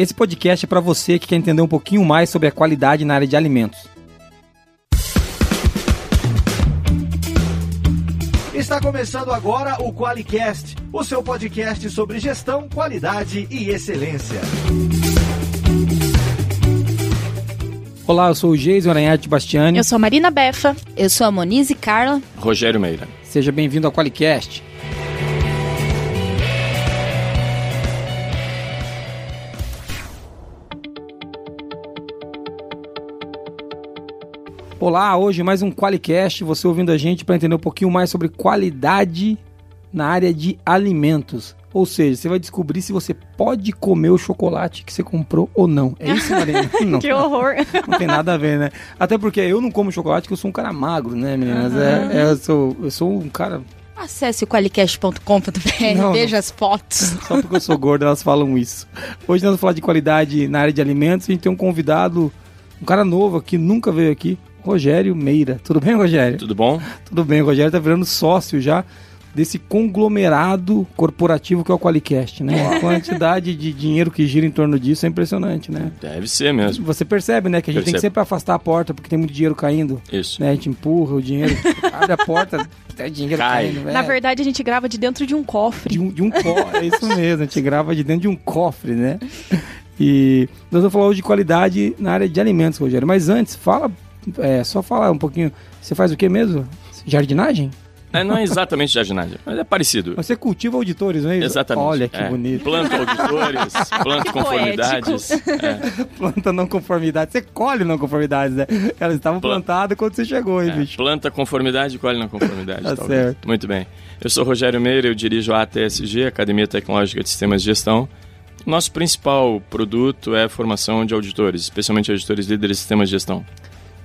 Esse podcast é para você que quer entender um pouquinho mais sobre a qualidade na área de alimentos. Está começando agora o QualiCast, o seu podcast sobre gestão, qualidade e excelência. Olá, eu sou o Geison Aranharte Bastiani. Eu sou a Marina Befa. Eu sou a Monize Carla. Rogério Meira. Seja bem-vindo ao QualiCast. Olá, hoje mais um QualiCast, você ouvindo a gente para entender um pouquinho mais sobre qualidade na área de alimentos. Ou seja, você vai descobrir se você pode comer o chocolate que você comprou ou não. É isso, Marina? Não. que horror. Não tem nada a ver, né? Até porque eu não como chocolate porque eu sou um cara magro, né, meninas? Uhum. É, é, eu, sou, eu sou um cara Acesse o qualicast.com.br, veja as fotos. Só porque eu sou gordo, elas falam isso. Hoje nós vamos falar de qualidade na área de alimentos. A gente tem um convidado, um cara novo aqui, nunca veio aqui. Rogério Meira. Tudo bem, Rogério? Tudo bom? Tudo bem, o Rogério tá virando sócio já desse conglomerado corporativo que é o Qualicast, né? A quantidade de dinheiro que gira em torno disso é impressionante, né? Deve ser mesmo. Você percebe, né? Que a gente Percebe. tem que sempre afastar a porta porque tem muito dinheiro caindo. Isso. Né? A gente empurra o dinheiro, abre a porta, tem dinheiro Cai. caindo. Na é. verdade, a gente grava de dentro de um cofre. De um, de um cofre, é isso mesmo. A gente grava de dentro de um cofre, né? E nós vamos falar hoje de qualidade na área de alimentos, Rogério. Mas antes, fala é, só falar um pouquinho. Você faz o que mesmo? Jardinagem? É, não é exatamente jardinagem, mas é parecido. Você cultiva auditores, não é isso? Exatamente. Olha que é. bonito. Planta auditores, planta conformidades. É. Planta não conformidades. Você colhe não conformidades, né? Elas estavam plantadas quando você chegou, hein, é. bicho? Planta conformidade e colhe não conformidade. tá talvez. certo. Muito bem. Eu sou Rogério Meira, eu dirijo a ATSG, Academia Tecnológica de Sistemas de Gestão. Nosso principal produto é a formação de auditores, especialmente auditores líderes de sistemas de gestão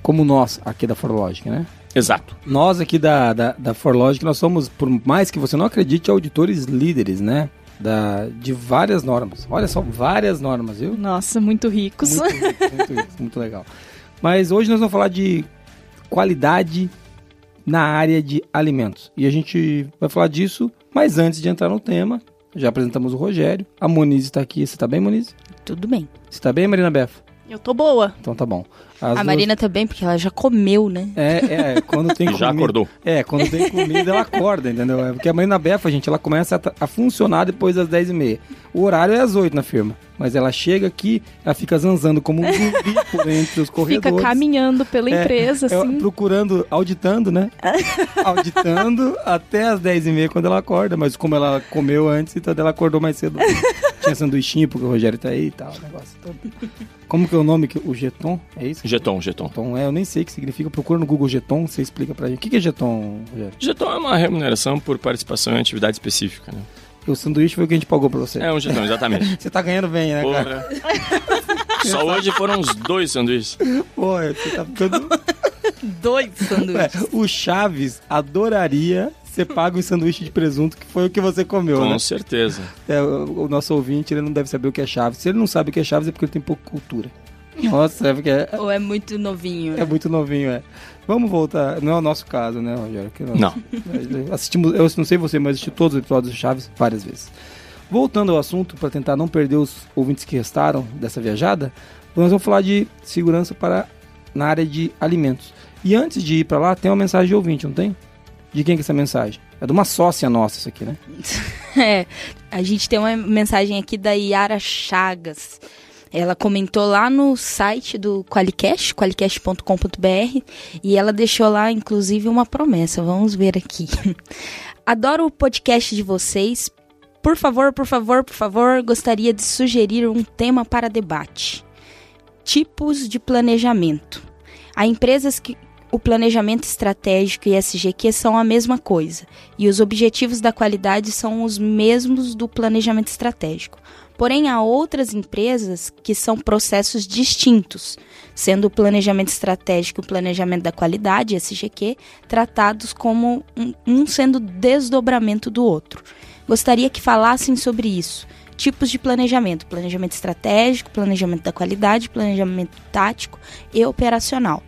como nós aqui da Forlogic, né? Exato. Nós aqui da, da, da Forlogic, nós somos, por mais que você não acredite, auditores líderes, né? Da, de várias normas. Olha só, várias normas, viu? Nossa, muito ricos. Muito, muito, muito, muito legal. Mas hoje nós vamos falar de qualidade na área de alimentos. E a gente vai falar disso, mas antes de entrar no tema, já apresentamos o Rogério. A Moniz está aqui. Você está bem, Moniz? Tudo bem. Você está bem, Marina Befa? Eu tô boa. Então tá bom. As a duas... Marina também, porque ela já comeu, né? É, é, quando tem comida... Já acordou. É, quando tem comida ela acorda, entendeu? É porque a Marina Befa, gente, ela começa a, a funcionar depois das 10h30. O horário é às 8 na firma. Mas ela chega aqui, ela fica zanzando como um zumbi por entre os corredores. Fica caminhando pela é, empresa, é, assim. Procurando, auditando, né? auditando até as 10h30 quando ela acorda. Mas como ela comeu antes, então ela acordou mais cedo. Tinha sanduichinho, porque o Rogério tá aí e tal, o negócio todo. Como que é o nome? O Geton? É isso? Geton, Geton. Geton, é, eu nem sei o que significa. Procura no Google Geton, você explica pra gente. O que é Geton, Rogério? Geton é uma remuneração por participação em atividade específica, né? O sanduíche foi o que a gente pagou pra você. É um jetão, exatamente. você tá ganhando bem, né, Porra. cara? Só hoje foram uns dois sanduíches. Pô, você tá ficando... dois sanduíches. É, o Chaves adoraria você paga um sanduíche de presunto, que foi o que você comeu, Com né? certeza. É, o, o, nosso ouvinte, ele não deve saber o que é Chaves. Se ele não sabe o que é Chaves, é porque ele tem pouca cultura. Nossa, é porque... É, Ou é muito novinho. É muito novinho, é. Vamos voltar. Não é o nosso caso, né, Rogério? Não. Assistimos, eu não sei você, mas assisti todos os episódios de Chaves várias vezes. Voltando ao assunto, para tentar não perder os ouvintes que restaram dessa viajada, nós vamos falar de segurança para na área de alimentos. E antes de ir para lá, tem uma mensagem de ouvinte, não tem? De quem que é essa mensagem? É de uma sócia nossa isso aqui, né? é, a gente tem uma mensagem aqui da Yara Chagas. Ela comentou lá no site do Qualicast, qualicast.com.br, e ela deixou lá, inclusive, uma promessa. Vamos ver aqui. Adoro o podcast de vocês. Por favor, por favor, por favor, gostaria de sugerir um tema para debate: tipos de planejamento. Há empresas que o planejamento estratégico e SGQ são a mesma coisa, e os objetivos da qualidade são os mesmos do planejamento estratégico. Porém, há outras empresas que são processos distintos, sendo o planejamento estratégico e o planejamento da qualidade, SGQ, tratados como um, sendo desdobramento do outro. Gostaria que falassem sobre isso. Tipos de planejamento: planejamento estratégico, planejamento da qualidade, planejamento tático e operacional.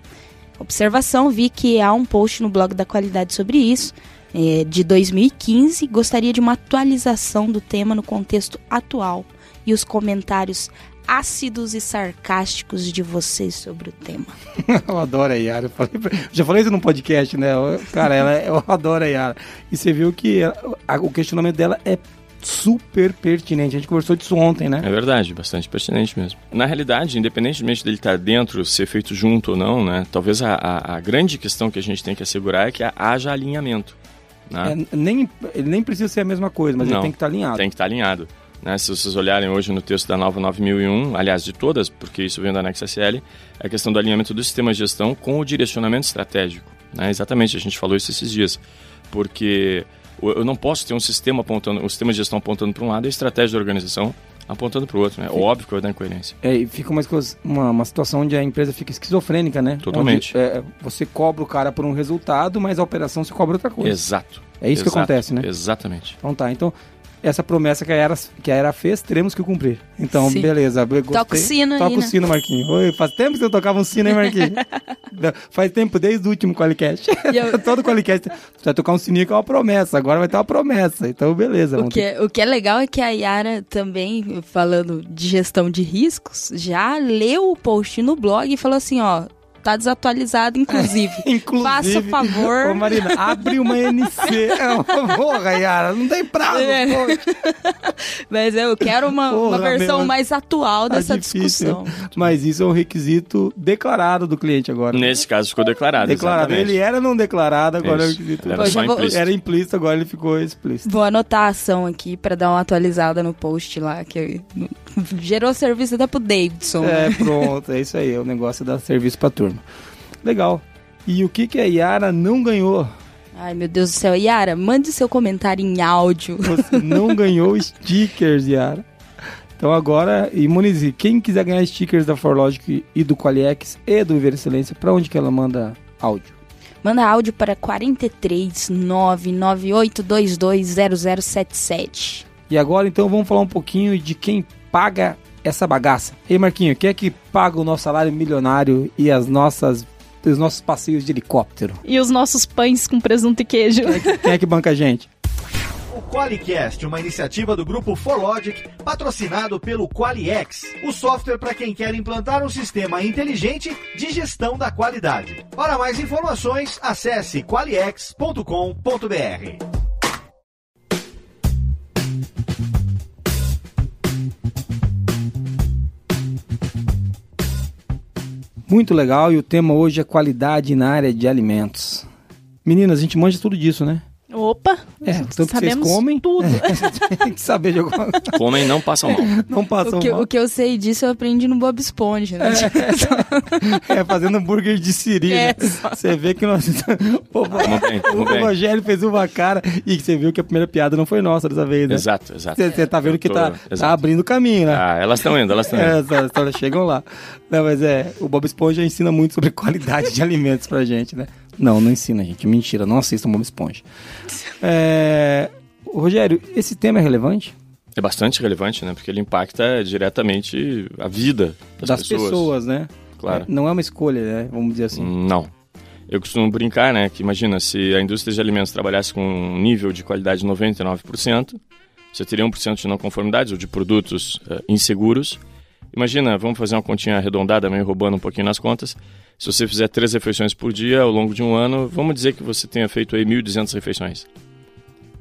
Observação: vi que há um post no blog da qualidade sobre isso, é, de 2015. Gostaria de uma atualização do tema no contexto atual e os comentários ácidos e sarcásticos de vocês sobre o tema. eu adoro a Yara. já falei isso num podcast, né? Cara, ela, eu adoro a Yara. E você viu que a, o questionamento dela é super pertinente. A gente conversou disso ontem, né? É verdade, bastante pertinente mesmo. Na realidade, independentemente dele estar dentro, ser feito junto ou não, né? Talvez a, a, a grande questão que a gente tem que assegurar é que haja alinhamento. Né? É, nem, ele nem precisa ser a mesma coisa, mas não, ele tem que estar alinhado. Tem que estar alinhado. Né? Se vocês olharem hoje no texto da nova 9001, aliás, de todas, porque isso vem da Nexa SL, é a questão do alinhamento do sistema de gestão com o direcionamento estratégico. Né? Exatamente, a gente falou isso esses dias. Porque eu não posso ter um sistema apontando, um sistema de gestão apontando para um lado e a estratégia da organização apontando para o outro, né? Óbvio que vai dar incoerência. É, e fica uma, uma, uma, situação onde a empresa fica esquizofrênica, né? Totalmente. Onde, é, você cobra o cara por um resultado, mas a operação se cobra outra coisa. Exato. É isso Exato. que acontece, né? Exatamente. Então tá, então essa promessa que a Era, que a Era fez, teremos que cumprir. Então, Sim. beleza. Gostei. Toca o sino Toca aí, o né? sino, Marquinhos. Oi, faz tempo que eu tocava um sino, hein, Marquinhos? faz tempo, desde o último Qualicast. Eu... Todo Qualicast. Vai tocar um sininho que é uma promessa. Agora vai ter uma promessa. Então, beleza. O que, é, o que é legal é que a Yara também, falando de gestão de riscos, já leu o post no blog e falou assim, ó, tá desatualizado, inclusive. inclusive. Faça favor. Ô, Marina, abre uma NC. É porra, Yara, não tem prazo. É. Mas eu quero uma, porra, uma versão meu, mais atual tá dessa difícil. discussão. Mas isso é um requisito declarado do cliente agora. Nesse caso ficou declarado. Declarado. Exatamente. Ele era não declarado, agora isso. é um requisito. Era, só implícito. era implícito, agora ele ficou explícito. Vou anotar a ação aqui para dar uma atualizada no post lá, que gerou serviço até pro Davidson. É, pronto, é isso aí. É o negócio da serviço pra turma. Legal. E o que, que a Yara não ganhou? Ai, meu Deus do céu. Yara, mande seu comentário em áudio. Você não ganhou stickers, Yara. Então agora, imunize. Quem quiser ganhar stickers da ForLogic e do Qualiex e do Viver Excelência, para onde que ela manda áudio? Manda áudio para 43 998220077. E agora então vamos falar um pouquinho de quem paga essa bagaça. Ei Marquinho, quem é que paga o nosso salário milionário e as nossas os nossos passeios de helicóptero. E os nossos pães com presunto e queijo. Quem é que, quem é que banca a gente? O QualiCast, uma iniciativa do grupo ForLogic, patrocinado pelo QualiX, o software para quem quer implantar um sistema inteligente de gestão da qualidade. Para mais informações, acesse qualiex.com.br. Muito legal e o tema hoje é qualidade na área de alimentos. Meninas, a gente manja tudo disso, né? Opa! É, tanto que vocês comem. Tudo. É, tem que saber de alguma coisa. Comem não passam mal. Não passam o que, mal. O que eu sei disso eu aprendi no Bob Esponja, né? É, é fazendo hambúrguer de siri. É, né? Você vê que nós. Pô, bem, o. Rogério fez uma cara e você viu que a primeira piada não foi nossa dessa vez, né? Exato, exato. Você tá vendo que tá, tá, abrindo caminho, né? Ah, elas estão indo, elas estão indo. É, elas chegam lá. Não, mas é, o Bob Esponja ensina muito sobre qualidade de alimentos pra gente, né? Não, não ensina, gente. Mentira, não assistam Bob Esponja. É... Rogério, esse tema é relevante? É bastante relevante, né? Porque ele impacta diretamente a vida das, das pessoas. pessoas. né? Claro. Não é uma escolha, né? Vamos dizer assim. Não. Eu costumo brincar, né? Que imagina, se a indústria de alimentos trabalhasse com um nível de qualidade de 99%, você teria 1% de não conformidades ou de produtos uh, inseguros. Imagina, vamos fazer uma continha arredondada, meio roubando um pouquinho nas contas. Se você fizer três refeições por dia ao longo de um ano, vamos dizer que você tenha feito aí 1.200 refeições.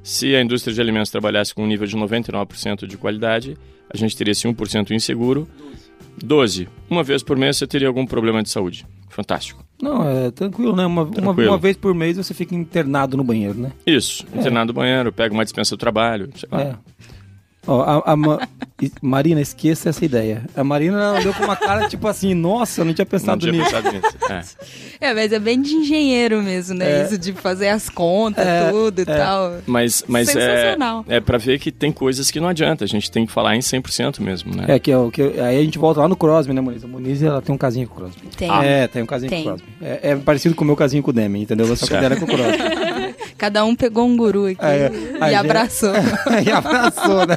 Se a indústria de alimentos trabalhasse com um nível de 99% de qualidade, a gente teria esse 1% inseguro. 12. Uma vez por mês você teria algum problema de saúde. Fantástico. Não, é tranquilo, né? Uma, tranquilo. uma, uma vez por mês você fica internado no banheiro, né? Isso, internado é. no banheiro, pega uma dispensa do trabalho, sei lá. É. Ó, a, a Ma... Marina, esqueça essa ideia. A Marina olhou com uma cara tipo assim, nossa, eu não tinha pensado não tinha nisso. Pensado nisso. É. é. mas é bem de engenheiro mesmo, né? É. Isso de fazer as contas, é. tudo e é. tal. Mas, mas é, é pra ver que tem coisas que não adianta, a gente tem que falar em 100% mesmo, né? É, que, é, que aí a gente volta lá no Crosby, né, Muniz? A Muniz, ela tem um casinho com o Crosby. Tem. É, tem um casinho tem. com o Crosby. É, é, parecido com o meu casinho com o Demi, entendeu? Só que dela é com o Crosby. Cada um pegou um guru aqui é, e abraçou. e abraçou, né?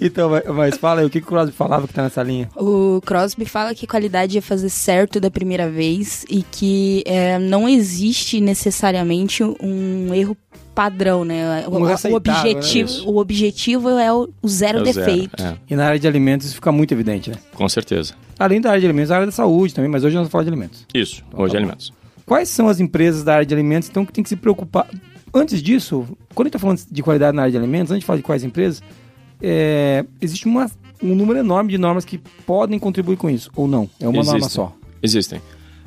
Então, mas- fala aí, o que, que o Crosby falava que tá nessa linha? O Crosby fala que qualidade é fazer certo da primeira vez e que é, não existe necessariamente um erro padrão, né? O, Um o aceitável, objetivo, né? o objetivo é o, o zero É o defeito. é, E na área de alimentos isso fica muito evidente, né? com certeza. Além da área de alimentos, a área da saúde também, mas hoje nós vamos falar de alimentos. Isso, Então, hoje tá bom. alimentos. Quais são as empresas da área de alimentos, então, que tem que se preocupar? Antes disso, quando a gente está falando de qualidade na área de alimentos, antes de falar de quais empresas, é, existe uma- um número enorme de normas que podem contribuir com isso, ou não? É uma norma Existem. só. Existem.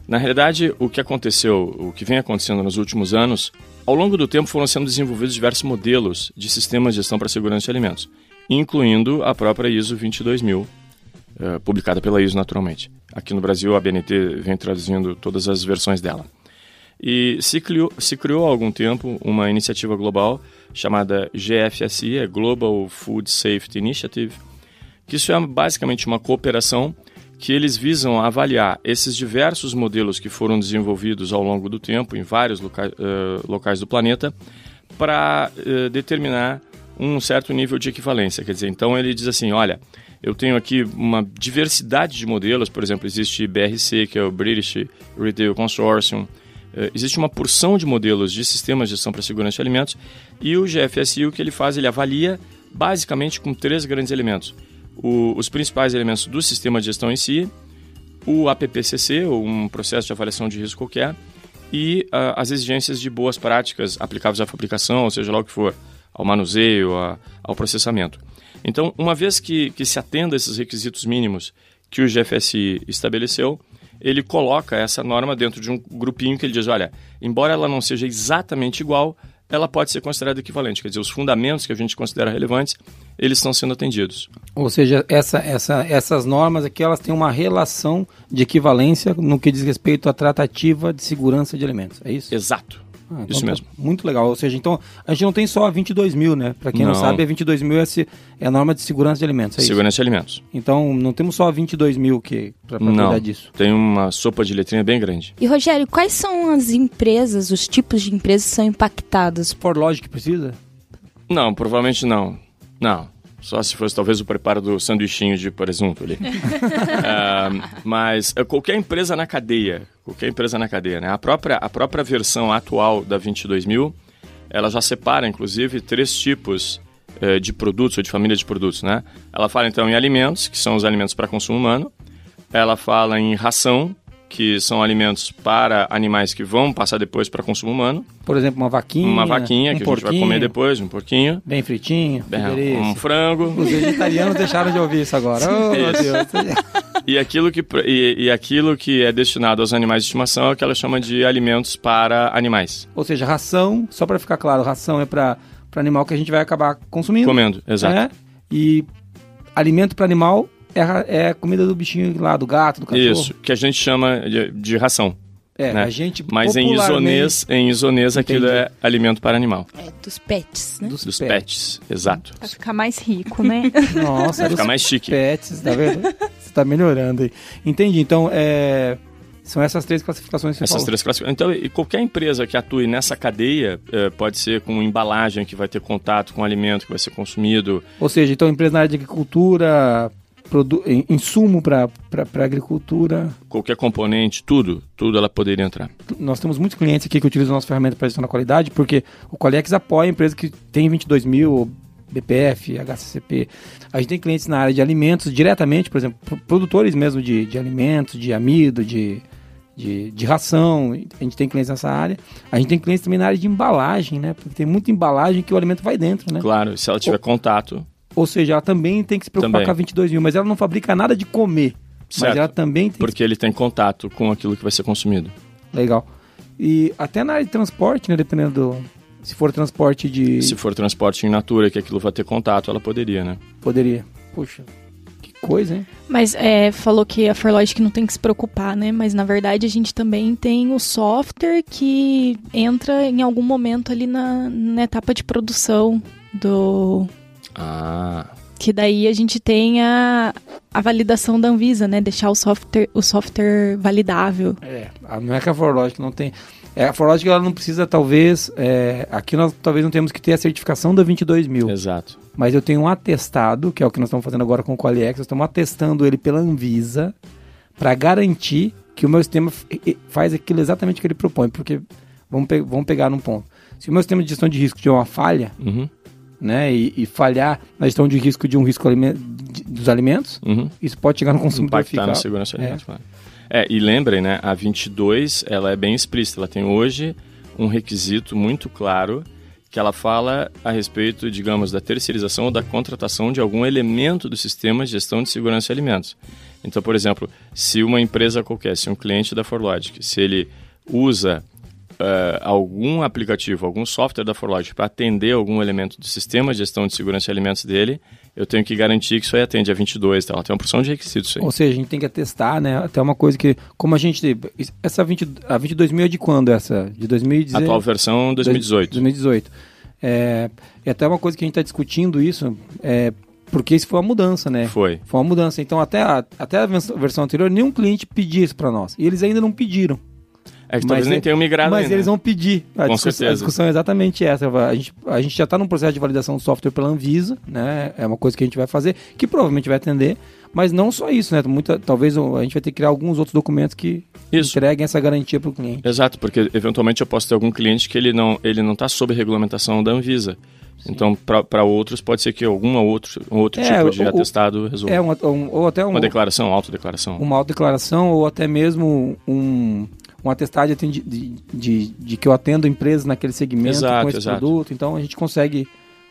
Na realidade, o que aconteceu, o que vem acontecendo nos últimos anos, ao longo do tempo foram sendo desenvolvidos diversos modelos de sistemas de gestão para segurança de alimentos, incluindo a própria ISO 22000, eh, publicada pela ISO naturalmente. Aqui no Brasil, a BNT vem traduzindo todas as versões dela. E se criou, se criou há algum tempo uma iniciativa global chamada GFSI, é Global Food Safety Initiative, que isso é basicamente uma cooperação que eles visam avaliar esses diversos modelos que foram desenvolvidos ao longo do tempo em vários loca eh, locais do planeta para eh, determinar um certo nível de equivalência. Quer dizer, então ele diz assim, olha, eu tenho aqui uma diversidade de modelos, por exemplo, existe BRC, que é o British Retail Consortium, eh, existe uma porção de modelos de sistemas de gestão para segurança de alimentos e o GFSI o que ele faz, ele avalia basicamente com três grandes elementos. O- os principais elementos do sistema de gestão em si, o APPCC, ou um processo de avaliação de risco qualquer, e ah, as exigências de boas práticas aplicáveis à fabricação, ou seja lá o que for, ao manuseio, a- ao processamento. Então, uma vez que, que se atenda a esses requisitos mínimos que o GFSI estabeleceu, ele coloca essa norma dentro de um grupinho que ele diz, olha, embora ela não seja exatamente igual, ela pode ser considerada equivalente. Quer dizer, os fundamentos que a gente considera relevantes, eles estão sendo atendidos. Ou seja, essa, essa, essas normas aqui, elas têm uma relação de equivalência no que diz respeito à tratativa de segurança de alimentos, é isso? Exato. Ah, então Isso tá mesmo. Muito legal. Ou seja, então a gente não tem só a 22 mil, né? Para quem não, Não. sabe, a 22 mil é, se- é a norma de segurança de alimentos. É Segurança de alimentos. isso. Então não temos só a 22 mil que para cuidar Não, disso. tem uma sopa de letrinha bem grande. E Rogério, quais são as empresas, os tipos de empresas que são impactadas? For Logic precisa? Não, provavelmente não. Não. Só se fosse talvez o preparo do sanduichinho de presunto ali. Ah, mas eh, qualquer empresa na cadeia, qualquer empresa na cadeia, né? A própria, a própria versão atual da 22000, ela já separa, inclusive, três tipos eh, de produtos ou de família de produtos, né? Ela fala, então, em alimentos, que são os alimentos para consumo humano. Ela fala em ração, que são alimentos para animais que vão passar depois para consumo humano. Por exemplo, uma vaquinha. Uma vaquinha, um que a gente vai comer depois, um porquinho. Bem fritinho. É, um frango. Os vegetarianos deixaram de ouvir isso agora. Oh, meu Isso. Deus. E aquilo, que, e, e aquilo que é destinado aos animais de estimação é o que ela chama de alimentos para animais. Ou seja, ração, só para ficar claro, ração é para animal que a gente vai acabar consumindo. Comendo, exato. É, e alimento para animal é, é comida do bichinho lá, do gato, do cachorro. Isso, que a gente chama de, de ração. É, né? a gente Mas em isonês, em isonês aquilo é alimento para animal. É, dos pets, né? Dos, Dos pets. pets, exato. Pra ficar mais rico, né? Nossa, dos ficar mais chique. pets, tá vendo? Você tá melhorando aí. Entendi, então é... São essas três classificações que Essas falou. três classificações. Então, e qualquer empresa que atue nessa cadeia, eh, pode ser com embalagem que vai ter contato com o alimento que vai ser consumido, Ou seja, então empresa na área de agricultura, insumo para agricultura. qualquer componente, tudo, tudo ela poderia entrar. Nós temos muitos clientes aqui que utilizam a nossa ferramenta para gestão da qualidade, porque o Qualiex apoia empresas que têm 22 mil, BPF, HCCP. A gente tem clientes na área de alimentos diretamente, por exemplo, pro- produtores mesmo de, de alimentos, de amido, de, de, de ração. A gente tem clientes nessa área. A gente tem clientes também na área de embalagem, né? Porque tem muita embalagem que o alimento vai dentro, né? Claro, se ela tiver contato, Ou seja, ela também tem que se preocupar Também. com a 22 mil, mas ela não fabrica nada de comer. Mas Certo. ela também tem que porque ele tem contato com aquilo que vai ser consumido. Legal. E até na área de transporte, né? Dependendo do. Se for transporte de. Se for transporte em natura, que aquilo vai ter contato, ela poderia, né? Poderia. Puxa, que coisa, hein? Mas é, falou que a Forlogic não tem que se preocupar, né? Mas na verdade a gente também tem o software que entra em algum momento ali na, na etapa de produção do. Ah, Que daí a gente tem a, a validação da Anvisa, né? Deixar o software, o software validável. É. Não é que a Forlogic não tem. É, a Forlogic ela não precisa, talvez. é, aqui nós talvez não temos que ter a certificação da 22 mil. Exato. Mas eu tenho um atestado, que é o que nós estamos fazendo agora com o Qualiex, nós estamos atestando ele pela Anvisa para garantir que o meu sistema faz aquilo exatamente que ele propõe. Porque, vamos, pe- vamos pegar num ponto. Se o meu sistema de gestão de risco tiver uma falha, Uhum, né, e, e falhar na gestão de risco de um risco de- dos alimentos, uhum. isso pode chegar no consumidor impactar final. na segurança alimentar. claro. É, e lembrem, né, a 22, ela é bem explícita, ela tem hoje um requisito muito claro que ela fala a respeito, digamos, da terceirização ou da contratação de algum elemento do sistema de gestão de segurança de alimentos. Então, por exemplo, se uma empresa qualquer, se um cliente da Forlogic, se ele usa eh, algum aplicativo, algum software da Forlogic para atender algum elemento do sistema de gestão de segurança de alimentos dele, eu tenho que garantir que isso aí atende a 22, tá? Ela tem uma porção de requisitos aí. Ou seja, a gente tem que atestar, né? Até uma coisa que, como a gente. Essa 20, a 22 mil é de quando essa? De 2018? Atual versão 2018. 2018. É, é até uma coisa que a gente está discutindo isso, é, porque isso foi uma mudança, né? Foi. Foi uma mudança. Então, até a, até a vers- versão anterior, nenhum cliente pedia isso para nós. E eles ainda não pediram. É que talvez Mas nem é- tenham migrado Mas ainda. eles vão pedir. A, Com discussão, certeza. a discussão é exatamente essa. A gente, a gente já está num processo de validação do software pela Anvisa, né? É uma coisa que a gente vai fazer, que provavelmente vai atender. Mas não só isso, né? Muita, talvez a gente vai ter que criar alguns outros documentos que Isso. entreguem essa garantia para o cliente. Exato, porque eventualmente eu posso ter algum cliente que ele não ele não está sob regulamentação da Anvisa. Então, para outros, pode ser que algum outro, outro É, tipo de o- o- atestado resolva. É, uma, um- ou até um, Uma declaração, autodeclaração. uma autodeclaração ou até mesmo um, um atestado de, de, de, de que eu atendo empresas naquele segmento Exato, com esse exato. produto. Então a gente consegue.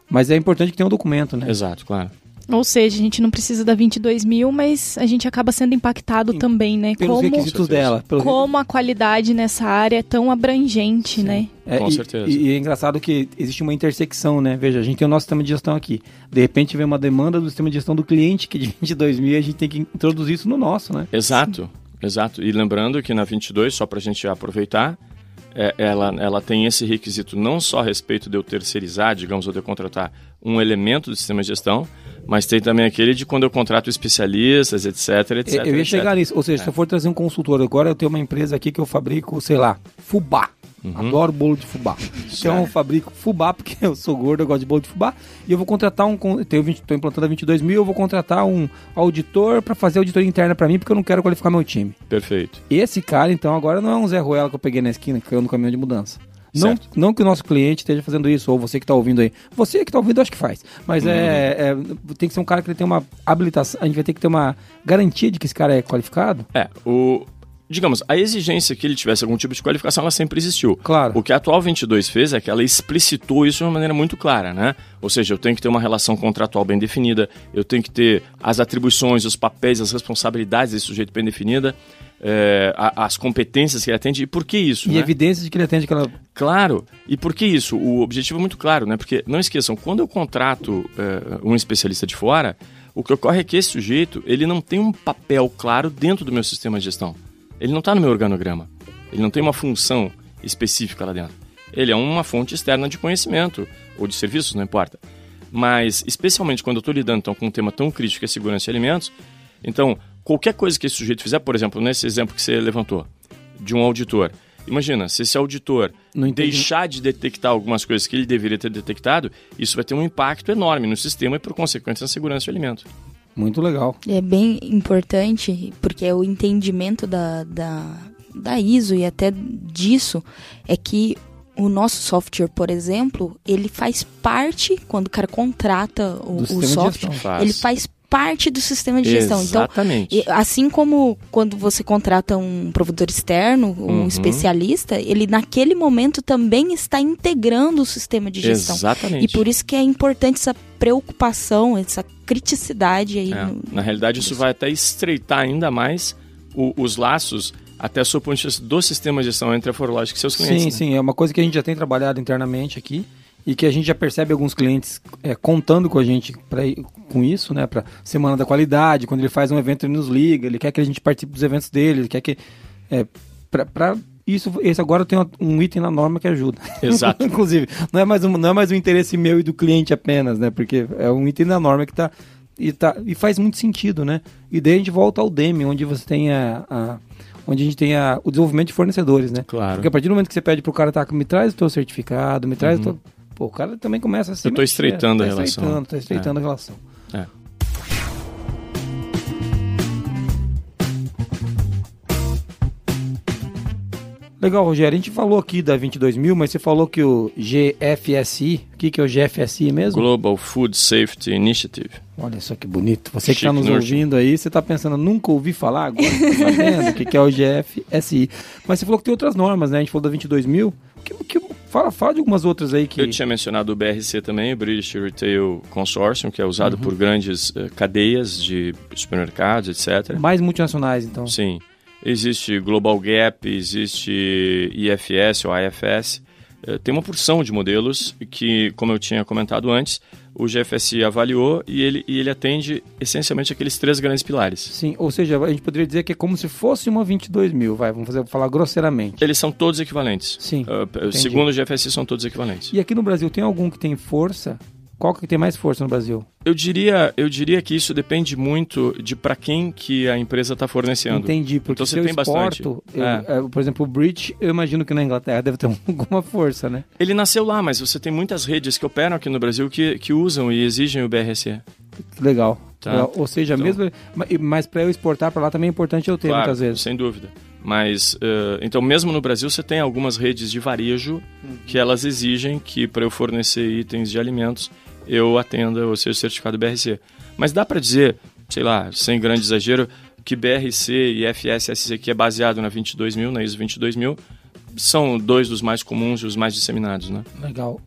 Mas é importante que tenha um documento, né? Exato, claro. Ou seja, a gente não precisa da 22 mil, mas a gente acaba sendo impactado Sim. também, né? Pelos Como, requisitos dela. Pelos como a qualidade nessa área é tão abrangente, né? É, Com e, certeza. E, é engraçado que existe uma intersecção, né? Veja, a gente tem o nosso sistema de gestão aqui. De repente vem uma demanda do sistema de gestão do cliente, que é de 22 mil, e a gente tem que introduzir isso no nosso, né? Exato, exato. E lembrando que na 22, só para a gente aproveitar, é, ela, ela tem esse requisito não só a respeito de eu terceirizar, digamos, ou de eu contratar um elemento do sistema de gestão, mas tem também aquele de quando eu contrato especialistas, etc, etc. eu ia etc. chegar nisso. Ou seja, se eu for trazer um consultor, agora eu tenho uma empresa aqui que eu fabrico, sei lá, fubá. Adoro bolo de fubá. Então eu fabrico fubá, porque eu sou gordo, eu gosto de bolo de fubá. E eu vou contratar um. Tenho 20, tô implantando a 22 mil, eu vou contratar um auditor para fazer auditoria interna para mim, porque eu não quero qualificar meu time. Perfeito. Esse cara, então, agora não é um Zé Ruela que eu peguei na esquina, que caiu no caminhão de mudança. Não, Certo. não que o nosso cliente esteja fazendo isso, ou você que está ouvindo aí. Você que está ouvindo, acho que faz. Mas é, é- tem que ser um cara que ele tem uma habilitação. A gente vai ter que ter uma garantia de que esse cara é qualificado. É, o... Digamos, a exigência que ele tivesse algum tipo de qualificação, ela sempre existiu. Claro. O que a atual 22 fez é que ela explicitou isso de uma maneira muito clara, né? Ou seja, eu tenho que ter uma relação contratual bem definida, eu tenho que ter as atribuições, os papéis, as responsabilidades desse sujeito bem definida, é, a- as competências que ele atende. E por que isso? E né? evidências de que ele atende aquela. Claro. E por que isso? O objetivo é muito claro, né? Porque, não esqueçam, quando eu contrato é, um especialista de fora, o que ocorre é que esse sujeito, ele não tem um papel claro dentro do meu sistema de gestão. Ele não está no meu organograma. Ele não tem uma função específica lá dentro. Ele é uma fonte externa de conhecimento, ou de serviços, não importa. Mas, especialmente quando eu estou lidando então, com um tema tão crítico que é a segurança de alimentos, então, qualquer coisa que esse sujeito fizer, por exemplo, nesse exemplo que você levantou, de um auditor, imagina, se esse auditor deixar de detectar algumas coisas que ele deveria ter detectado, isso vai ter um impacto enorme no sistema e, por consequência, na segurança de alimento. Muito legal. É bem importante, porque é o entendimento da, da, da ISO e até disso é que o nosso software, por exemplo, ele faz parte, quando o cara contrata o, o software, ele faz parte do sistema de gestão. Então, Exatamente. e assim como quando você contrata um provedor externo, um Uhum. especialista, ele naquele momento também está integrando o sistema de gestão. Exatamente. E por isso que é importante essa preocupação, essa criticidade aí. É, no- Na realidade, isso vai até estreitar ainda mais o- os laços até sob o ponto de vista do sistema de gestão entre a Forlogic e seus clientes. Sim, né? sim. É uma coisa que a gente já tem trabalhado internamente aqui e que a gente já percebe alguns clientes é, contando com a gente pra, com isso, né? Para Semana da Qualidade, quando ele faz um evento, ele nos liga, ele quer que a gente participe dos eventos dele, ele quer que. É, pra isso, esse agora tem um item na norma que ajuda. Exato. Inclusive, não é, mais um, não é mais um interesse meu e do cliente apenas, né? Porque é um item na norma que tá e, tá, e faz muito sentido, né? E daí a gente volta ao DEME, onde você tem a, a- onde a gente tenha o desenvolvimento de fornecedores, né? Claro. Porque a partir do momento que você pede pro cara, tá, me traz o teu certificado, me traz o teu... Pô, o cara também começa a se. Eu tô mexer, estreitando a tá relação. Estreitando, tá estreitando a relação. É. Legal, Rogério. A gente falou aqui da 22000, mas você falou que o GFSI, o que, que é o GFSI mesmo? Global Food Safety Initiative. Olha só que bonito. Você que está nos Nurse. ouvindo aí, você está pensando, nunca ouvi falar, agora tá sabendo o que, que é o GFSI. Mas você falou que tem outras normas, né? A gente falou da 22000. Que, que, fala, fala de algumas outras aí que... Eu tinha mencionado o BRC também, o British Retail Consortium, que é usado Uhum. por grandes eh, cadeias de supermercados, etc. Mais multinacionais, então. Sim. Existe Global Gap, existe IFS ou IFS. Eh, Tem uma porção de modelos que, como eu tinha comentado antes, o GFSI avaliou e ele, e ele atende essencialmente aqueles três grandes pilares. Sim, ou seja, a gente poderia dizer que é como se fosse uma 22000, vai, vamos fazer, falar grosseiramente. Eles são todos equivalentes. Sim, entendi. segundo o GFSI, são todos equivalentes. E aqui no Brasil tem algum que tem força? Qual que tem mais força no Brasil? Eu diria, eu diria que isso depende muito de para quem que a empresa está fornecendo. Entendi, porque Então se você eu tem bastante. exporto, eu- É. é, por exemplo, o British, eu imagino que na Inglaterra deve ter alguma força, né? Ele nasceu lá, mas você tem muitas redes que operam aqui no Brasil que, que usam e exigem o BRC. Legal. Tá. Legal. Ou seja, Então- mesmo, ma- mas para eu exportar para lá também é importante eu ter Claro, muitas vezes. sem dúvida. Mas, eh, então, mesmo no Brasil, você tem algumas redes de varejo que elas exigem que, para eu fornecer itens de alimentos, eu atenda o seu certificado BRC. Mas dá para dizer, sei lá, sem grande exagero, que BRC e FSSC, que é baseado na 22000, na ISO 22000, são dois dos mais comuns e os mais disseminados, né? Legal.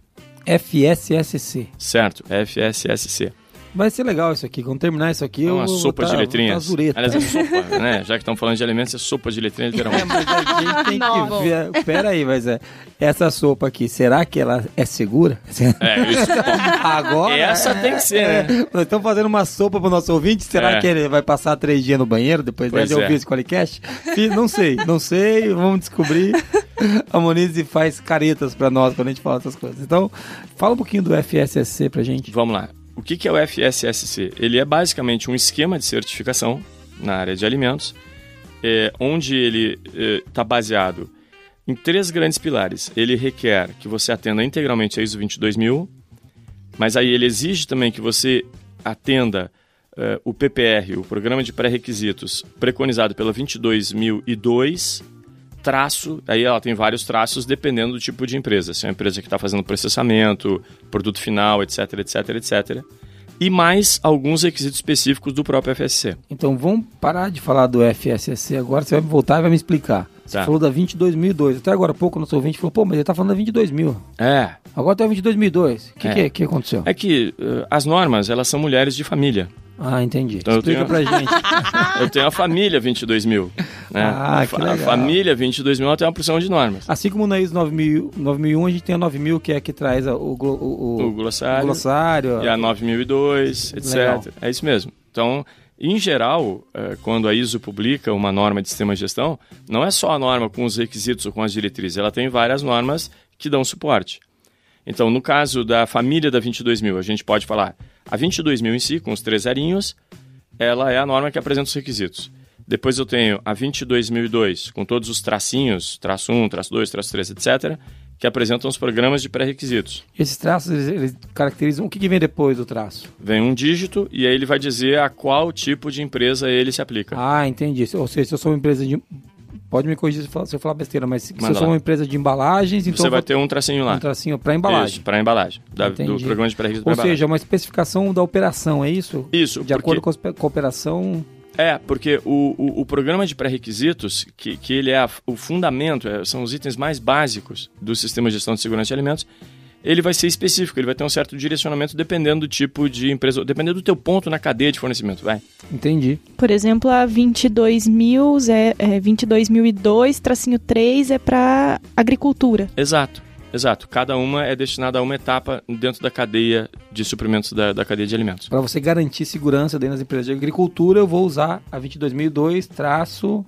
FSSC. Certo, FSSC. Vai ser legal isso aqui. Quando terminar isso aqui, É eu uma vou sopa botar- de letrinhas. Aliás, é sopa, né? Já que estamos falando de alimentos, é sopa de letrinhas, É, literalmente. mas a gente tem que Nossa. ver. Pera aí, mas é. Essa sopa aqui, será que ela é segura? É, isso. Agora. Essa tem que ser, né? Nós estamos fazendo uma sopa para o nosso ouvinte. Será É. que ele vai passar três dias no banheiro depois Pois de é. ouvir esse podcast? Fi- Não sei, não sei. Vamos descobrir. A Monize faz caretas para nós quando a gente fala essas coisas. Então, fala um pouquinho do FSSC pra gente. Vamos lá. O que é o FSSC? Ele é basicamente um esquema de certificação na área de alimentos, é, onde ele está baseado em três grandes pilares. Ele requer que você atenda integralmente a ISO 22000, mas aí ele exige também que você atenda eh, o PPR, o Programa de Pré-Requisitos, preconizado pela 22002, traço, aí ela tem vários traços dependendo do tipo de empresa. Se é uma empresa que está fazendo processamento, produto final, etc, etc, etc. E mais alguns requisitos específicos do próprio FSC. Então, vamos parar de falar do FSSC agora. Você vai voltar e vai me explicar. Você Tá. falou da 22002. Até agora há pouco, o nosso ouvinte falou: pô, mas ele tá falando da 22000. É, Agora tem a 22002. O que, É. que, que aconteceu? é que eh, as normas, elas são mulheres de família. Ah, entendi. Então eu Explica tenho- pra gente. Eu tenho a família 22000. Né? Ah, a, que fa- a legal. família 22000 ela tem uma porção de normas. Assim como na ISO 9000, 9001, a gente tem a 9000, que é a que traz o, o, O o glossário, glossário. e a 9002, etc. Legal. É isso mesmo. Então, em geral, eh, quando a ISO publica uma norma de sistema de gestão, não é só a norma com os requisitos ou com as diretrizes, ela tem várias normas que dão suporte. Então, no caso da família da 22000, a gente pode falar a 22000 em si, com os três zerinhos, ela é a norma que apresenta os requisitos. Depois eu tenho a 22002, com todos os tracinhos, traço 1, traço 2, traço 3, etc., que apresentam os programas de pré-requisitos. Esses traços, eles, eles caracterizam... O que, que vem depois do traço? Vem um dígito e aí ele vai dizer a qual tipo de empresa ele se aplica. Ah, entendi. Ou seja, se eu sou uma empresa de... Pode me corrigir se eu falar- besteira, mas se Manda eu sou lá. uma empresa de embalagens, então Você vai ter um tracinho lá. um tracinho para embalagem. Isso, para embalagem. Da- do programa de pré-requisito Ou seja, uma especificação da operação, é isso? Isso, De porque- acordo com, a operação... É, porque o, o, o programa de pré-requisitos, que, que ele é a- o fundamento, é, são os itens mais básicos do sistema de gestão de segurança de alimentos, ele vai ser específico, ele vai ter um certo direcionamento dependendo do tipo de empresa, dependendo do teu ponto na cadeia de fornecimento, vai. Entendi. Por exemplo, a 22.000, é, é, 22.002, tracinho 3 é para agricultura. Exato, exato. Cada uma é destinada a uma etapa dentro da cadeia de suprimentos da, da cadeia de alimentos. Para você garantir segurança dentro das empresas de agricultura, eu vou usar a 22002 traço...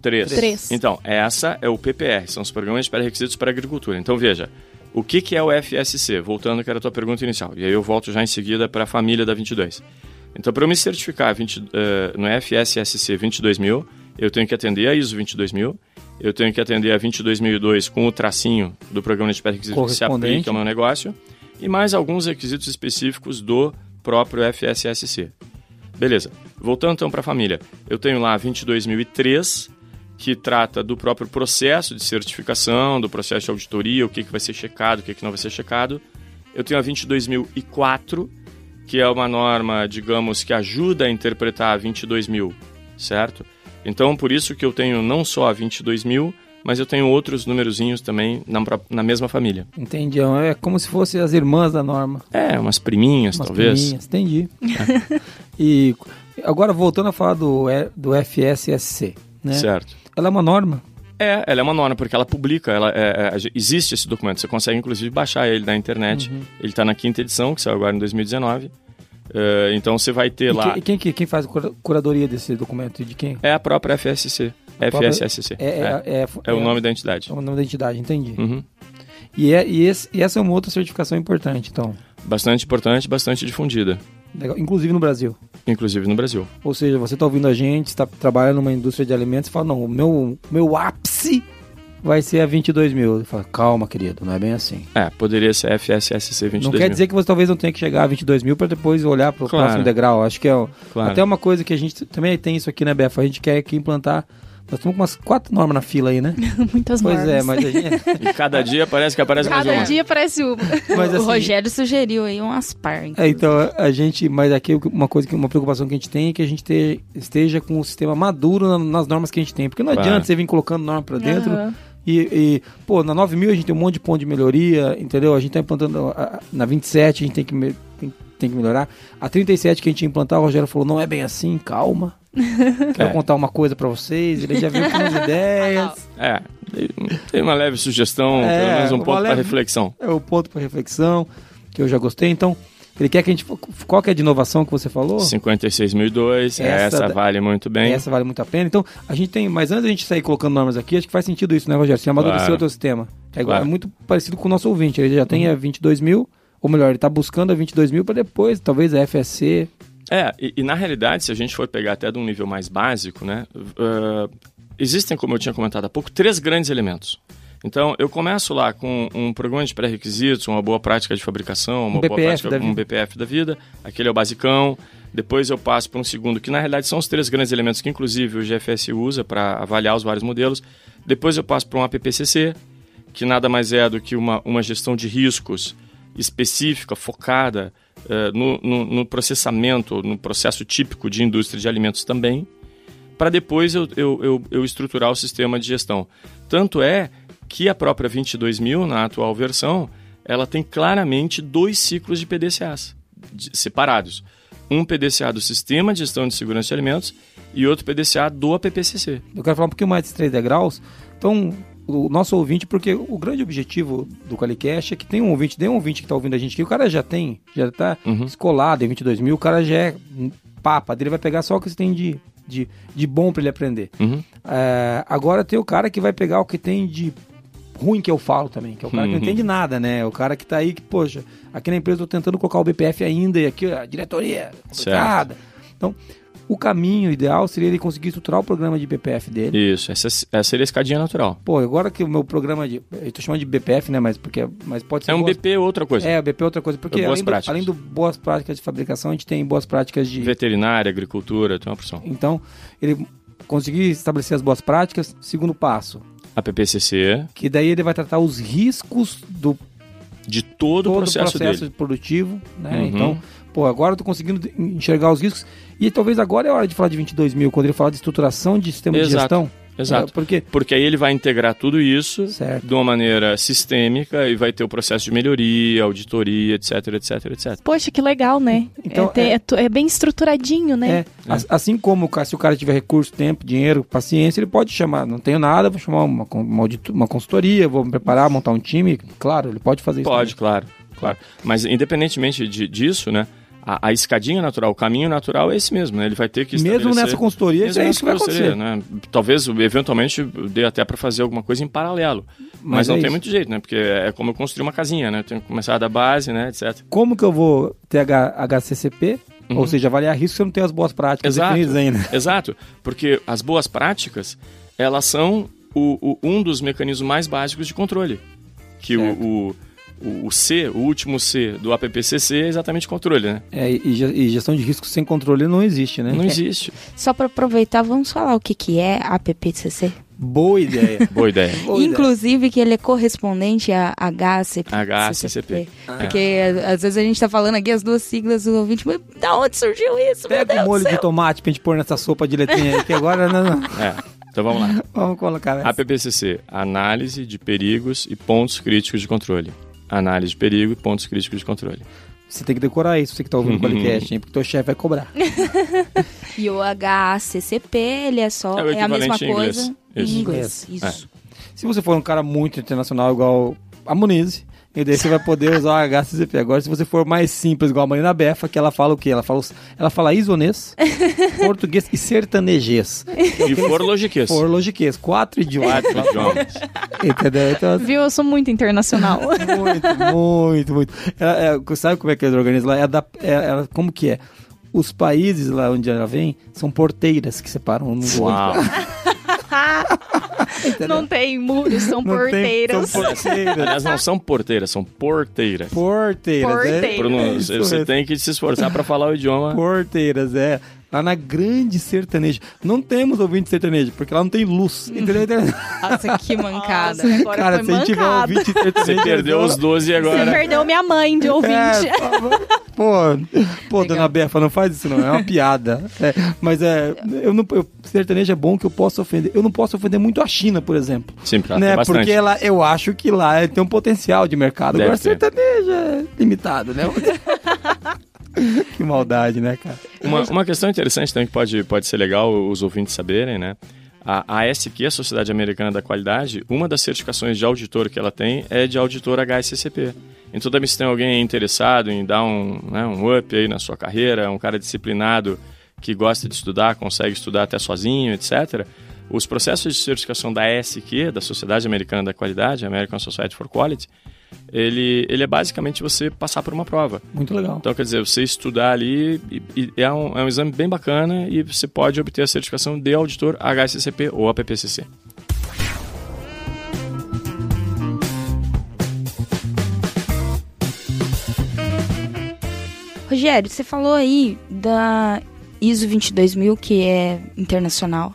Três. Três. Então, essa é o PPR, são os programas de pré-requisitos para a agricultura. Então, veja, o que, que é o FSC? Voltando que era a tua pergunta inicial. E aí eu volto já em seguida para a família da 22. Então, para eu me certificar 20, eh, no FSSC 22000, eu tenho que atender a ISO 22000, eu tenho que atender a 22002 com o tracinho do programa de pré-requisitos que se aplica ao meu negócio e mais alguns requisitos específicos do próprio FSSC. Beleza. Voltando então para a família. Eu tenho lá a 22003, que trata do próprio processo de certificação, do processo de auditoria, o que, que vai ser checado, o que, que não vai ser checado. Eu tenho a 22004, que é uma norma, digamos, que ajuda a interpretar a 22000, certo? Então, por isso que eu tenho não só a 22000, mas eu tenho outros numerozinhos também na, na mesma família. Entendi. É como se fossem as irmãs da norma. É, umas priminhas, umas talvez. Priminhas, entendi. É. e agora, voltando a falar do, do FSSC, né? Certo. Ela é uma norma? É, ela é uma norma, porque ela publica, ela, é, é, existe esse documento, você consegue inclusive baixar ele na internet. Uhum. Ele está na quinta edição, que saiu agora em 2019. Uh, então você vai ter e lá. Quem, quem, quem faz a curadoria desse documento? De quem? É a própria FSC. A FSSC. É, é, é, é, o nome da entidade. É o nome da entidade, entendi. Uhum. E, é, e, esse, e essa é uma outra certificação importante, então. Bastante importante, bastante difundida. Legal. Inclusive no Brasil. Inclusive no Brasil. Ou seja, você está ouvindo a gente, está trabalhando numa indústria de alimentos e fala, não, o meu, meu ápice vai ser a 22 mil. Fala, calma, querido, não é bem assim. É, poderia ser FSSC 22 Não quer mil. dizer que você talvez não tenha que chegar a 22 mil para depois olhar para o claro. próximo degrau. Acho que é claro. até uma coisa que a gente também tem isso aqui, né, Befa? A gente quer aqui implantar nós estamos com umas quatro normas na fila aí, né? Muitas pois normas. é, mas a gente... E cada dia parece que aparece cada mais uma. Cada dia aparece uma. Mas, assim, o Rogério sugeriu aí umas par. É, então, a gente... Mas aqui uma coisa, uma preocupação que a gente tem é que a gente te, esteja com o sistema maduro nas normas que a gente tem. Porque não claro. adianta você vir colocando norma para dentro... Uhum. E, e, pô, na 9000 a gente tem um monte de ponto de melhoria, entendeu? A gente tá implantando a, na 27, a gente tem que, me, tem, que melhorar. A 37 que a gente ia implantar, o Rogério falou: não é bem assim, calma. Quero é. contar uma coisa para vocês. Ele já veio com umas ideias. É, tem uma leve sugestão, é, pelo menos um ponto para reflexão. É o ponto para reflexão, que eu já gostei. Então, ele quer que a gente. Qual que é a de inovação que você falou? 56.002, essa, essa vale muito bem. Essa vale muito a pena. Então, a gente tem. Mas antes da gente sair colocando normas aqui, acho que faz sentido isso, né, Rogério? Se amadurecer claro. o teu sistema. É, claro. é, muito parecido com o nosso ouvinte. Ele já tem uhum. a 22 mil, ou melhor, ele está buscando a 22 mil para depois, talvez a FSC. É, e, e, na realidade, se a gente for pegar até de um nível mais básico, né? Uh, existem, como eu tinha comentado há pouco, três grandes elementos. Então, eu começo lá com um programa de pré-requisitos, uma boa prática de fabricação, uma um boa prática, um BPF da vida, aquele é o basicão. Depois eu passo para um segundo, que na realidade são os três grandes elementos que inclusive o GFS usa para avaliar os vários modelos. Depois eu passo para um APPCC, que nada mais é do que uma, uma gestão de riscos específica, focada uh, no, no, no processamento, no processo típico de indústria de alimentos também, para depois eu, eu, eu, eu estruturar o sistema de gestão. Tanto é que a própria 22000, na atual versão, ela tem claramente dois ciclos de PDCAs separados. Um PDCA do Sistema de Gestão de Segurança de Alimentos e outro PDCA do APPCC. Eu quero falar um pouquinho mais desses três degraus. Então, o nosso ouvinte, porque o grande objetivo do Qualicast é que tem um ouvinte, tem um ouvinte que está ouvindo a gente aqui, o cara já tem, já está uhum. escolado em 22 mil, o cara já é papa, dele vai pegar só o que você tem de, de, de bom para ele aprender. Uhum. É, agora tem o cara que vai pegar o que tem de ruim que eu falo também, que é o cara que não uhum. entende nada, né? O cara que tá aí que, poxa, aqui na empresa eu tô tentando colocar o BPF ainda e aqui a diretoria complicada. Então, o caminho ideal seria ele conseguir estruturar o programa de BPF dele. Isso, essa, essa seria a escadinha natural. Pô, agora que o meu programa de. Eu tô chamando de BPF, né? Mas, porque, mas pode ser. É um boas... BP outra coisa. É, BP outra coisa. Porque além do, além do boas práticas de fabricação, a gente tem boas práticas de. Veterinária, agricultura, tem uma opção. Então, ele conseguir estabelecer as boas práticas. Segundo passo, a PPCC. Que daí ele vai tratar os riscos do de todo, todo o processo, processo dele. produtivo, né? Uhum. Então, pô, agora eu tô conseguindo enxergar os riscos e talvez agora é hora de falar de 22 mil, quando ele fala de estruturação de sistema Exato. de gestão. Exato. É, porque... Porque aí ele vai integrar tudo isso certo. de uma maneira sistêmica e vai ter o processo de melhoria, auditoria, etc, etc, etc. Poxa, que legal, né? Então, é, é, é bem estruturadinho, né? É, assim como se o cara tiver recurso, tempo, dinheiro, paciência, ele pode chamar, não tenho nada, vou chamar uma, uma, uma consultoria, vou me preparar, montar um time. Claro, ele pode fazer isso. Pode, claro. Claro. Mas independentemente de, disso, né? A, a, escadinha natural, o caminho natural é esse mesmo, né? Ele vai ter que Mesmo nessa consultoria, mesmo é isso que vai acontecer. Né? Talvez, eventualmente, dê até para fazer alguma coisa em paralelo. Mas, Mas não é tem isso. muito jeito, né? Porque é como eu construir uma casinha, né? Tem que começar da base, né? Etc. Como que eu vou ter HCCP Ou seja, avaliar risco você não tem as boas práticas Exato. definidas ainda. Exato, porque as boas práticas, elas são o- o- um dos mecanismos mais básicos de controle. Que o, o, o, o C, o último C do APPCC é exatamente controle, né? É, e, ge- e gestão de risco sem controle não existe, né? Não existe. Só para aproveitar, vamos falar o que, que é APPCC. Boa ideia. Boa ideia. Boa ideia. Inclusive que ele é correspondente a HACCP. HACCP. Porque a- às vezes a gente tá falando aqui as duas siglas do ouvinte, mas da onde surgiu isso? meu Pega Deus o molho do de tomate pra gente pôr nessa sopa de letrinha aí, que agora não, não. É. Então vamos lá. Vamos colocar essa. APPCC, análise de perigos e pontos críticos de controle. Análise de perigo e pontos críticos de controle. Você tem que decorar isso, você que tá ouvindo o podcast, hein? Porque teu chefe vai cobrar. E o HACCP, ele é só, É é, a mesma equivalente em inglês. coisa Isso. em inglês. Isso. Se você for um cara muito internacional, igual a Muniz, e daí você vai poder usar o HCCP. Agora, se você for mais simples, igual a Marina Befa, que ela fala o quê? Ela fala, ela fala isonês, português e sertanejês. E for logiquês. For logiquês. Quatro idiomas. Quatro idiomas. Entendeu? Então, assim, Viu? Eu sou muito internacional. muito, muito, muito. Ela- é, sabe como é que eles organizam lá? É da, é- ela- como que é? Os países lá onde ela vem são porteiras que separam um do Uau. Não tem muros, são Não tem- porteiras. são porteiras. Aliás, não são porteiras, são porteiras. Porteiras, Porteiras. é. Pronun- Isso Você tem que se esforçar para falar o idioma. Porteiras, é. Lá na grande sertaneja. Não temos ouvinte sertanejo, porque lá não tem luz. Entendeu? Nossa, que mancada. Nossa, agora Cara, foi se a gente tiver ouvinte sertanejo... Você perdeu os 12 Você agora. perdeu minha mãe de ouvinte. É, pô, pô dona Befa, não faz isso não, é uma piada. É, mas é, eu não, eu, sertanejo é bom que eu posso ofender. Eu não posso ofender muito a China, por exemplo. Sim, pra né? bastante. Porque ela, eu acho que lá tem um potencial de mercado. Deve Agora ter. sertanejo é limitado, né? que maldade, né, cara? Uma, uma questão interessante também que pode, pode ser legal os ouvintes saberem, né? A ASQ, a Sociedade Americana da Qualidade, uma das certificações de auditor que ela tem é de auditor HSCP. Então também se tem alguém interessado em dar um, né, um up aí na sua carreira, um cara disciplinado que gosta de estudar, consegue estudar até sozinho, etc. Os processos de certificação da ASQ, da Sociedade Americana da Qualidade, American Society for Quality, ele, ele é basicamente você passar por uma prova. Muito legal. Então, quer dizer, você estudar ali e, e é, um, é um exame bem bacana e você pode obter a certificação de auditor HSCP ou APPCC. Rogério, você falou aí da ISO 22000, que é internacional,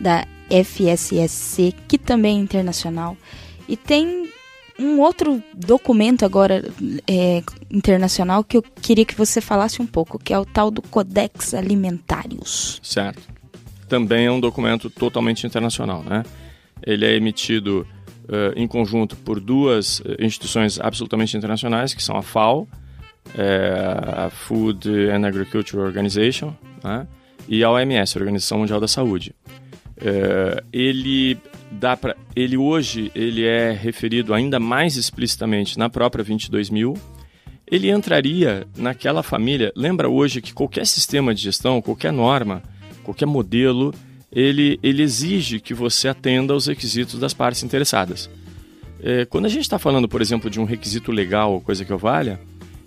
da FSSC, que também é internacional, e tem um outro documento agora é, internacional que eu queria que você falasse um pouco, que é o tal do Codex Alimentários. Certo. Também é um documento totalmente internacional, né? Ele é emitido eh, em conjunto por duas eh, instituições absolutamente internacionais, que são a FAO, eh, a Food and Agriculture Organization, né? e a OMS, a Organização Mundial da Saúde. Eh, ele dá para ele hoje ele é referido ainda mais explicitamente na própria 22000 ele entraria naquela família. Lembra hoje que qualquer sistema de gestão, qualquer norma, qualquer modelo, ele, ele exige que você atenda aos requisitos das partes interessadas. É, quando a gente está falando, por exemplo, de um requisito legal ou coisa que eu valha,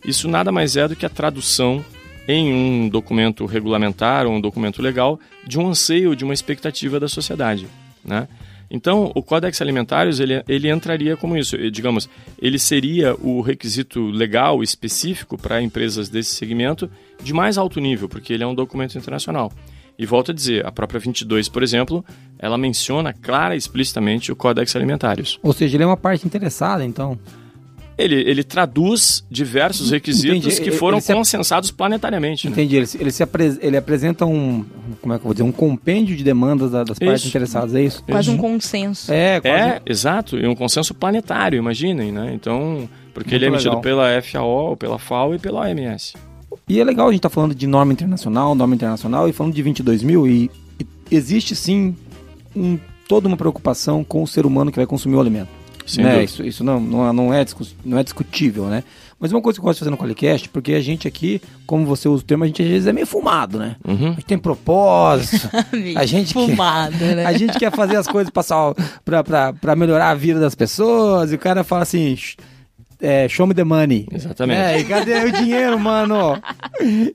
isso nada mais é do que a tradução em um documento regulamentar ou um documento legal de um anseio, de uma expectativa da sociedade, né? Então, o Codex Alimentários, ele, ele entraria como isso, digamos, ele seria o requisito legal específico para empresas desse segmento de mais alto nível, porque ele é um documento internacional. E volto a dizer, a própria 22, por exemplo, ela menciona clara e explicitamente o Codex Alimentários. Ou seja, ele é uma parte interessada, então. Ele, ele traduz diversos requisitos Entendi. que Ele- foram ele ap- consensados planetariamente. Né? Entendi. Ele, se- ele, se apres- ele apresenta um. Como é que eu vou dizer? Um compêndio de demandas da- das partes Isso. interessadas, é isso? Quase um consenso. É, quase. É, exato, e um consenso planetário, imaginem, né? Então, porque Muito ele é emitido legal. pela FAO, pela FAO e pela OMS. E é legal a gente estar falando de norma internacional, norma internacional, e falando de 22 mil, e, e existe sim um- toda uma preocupação com o ser humano que vai consumir o alimento. Sem né? dúvida. Isso, isso não, não, é- não, é não é discutível, né? Mas uma coisa que eu gosto de fazer no Qualicast, porque a gente aqui, como você usa o termo, a gente às vezes é meio fumado, né? Uhum. A gente tem propósito, a gente quer, Fumada, né? a gente quer fazer as coisas passar pra, pra, pra melhorar a vida das pessoas, e o cara fala assim, "Shh, é, show me the money. Exatamente. É, e cadê o dinheiro, mano?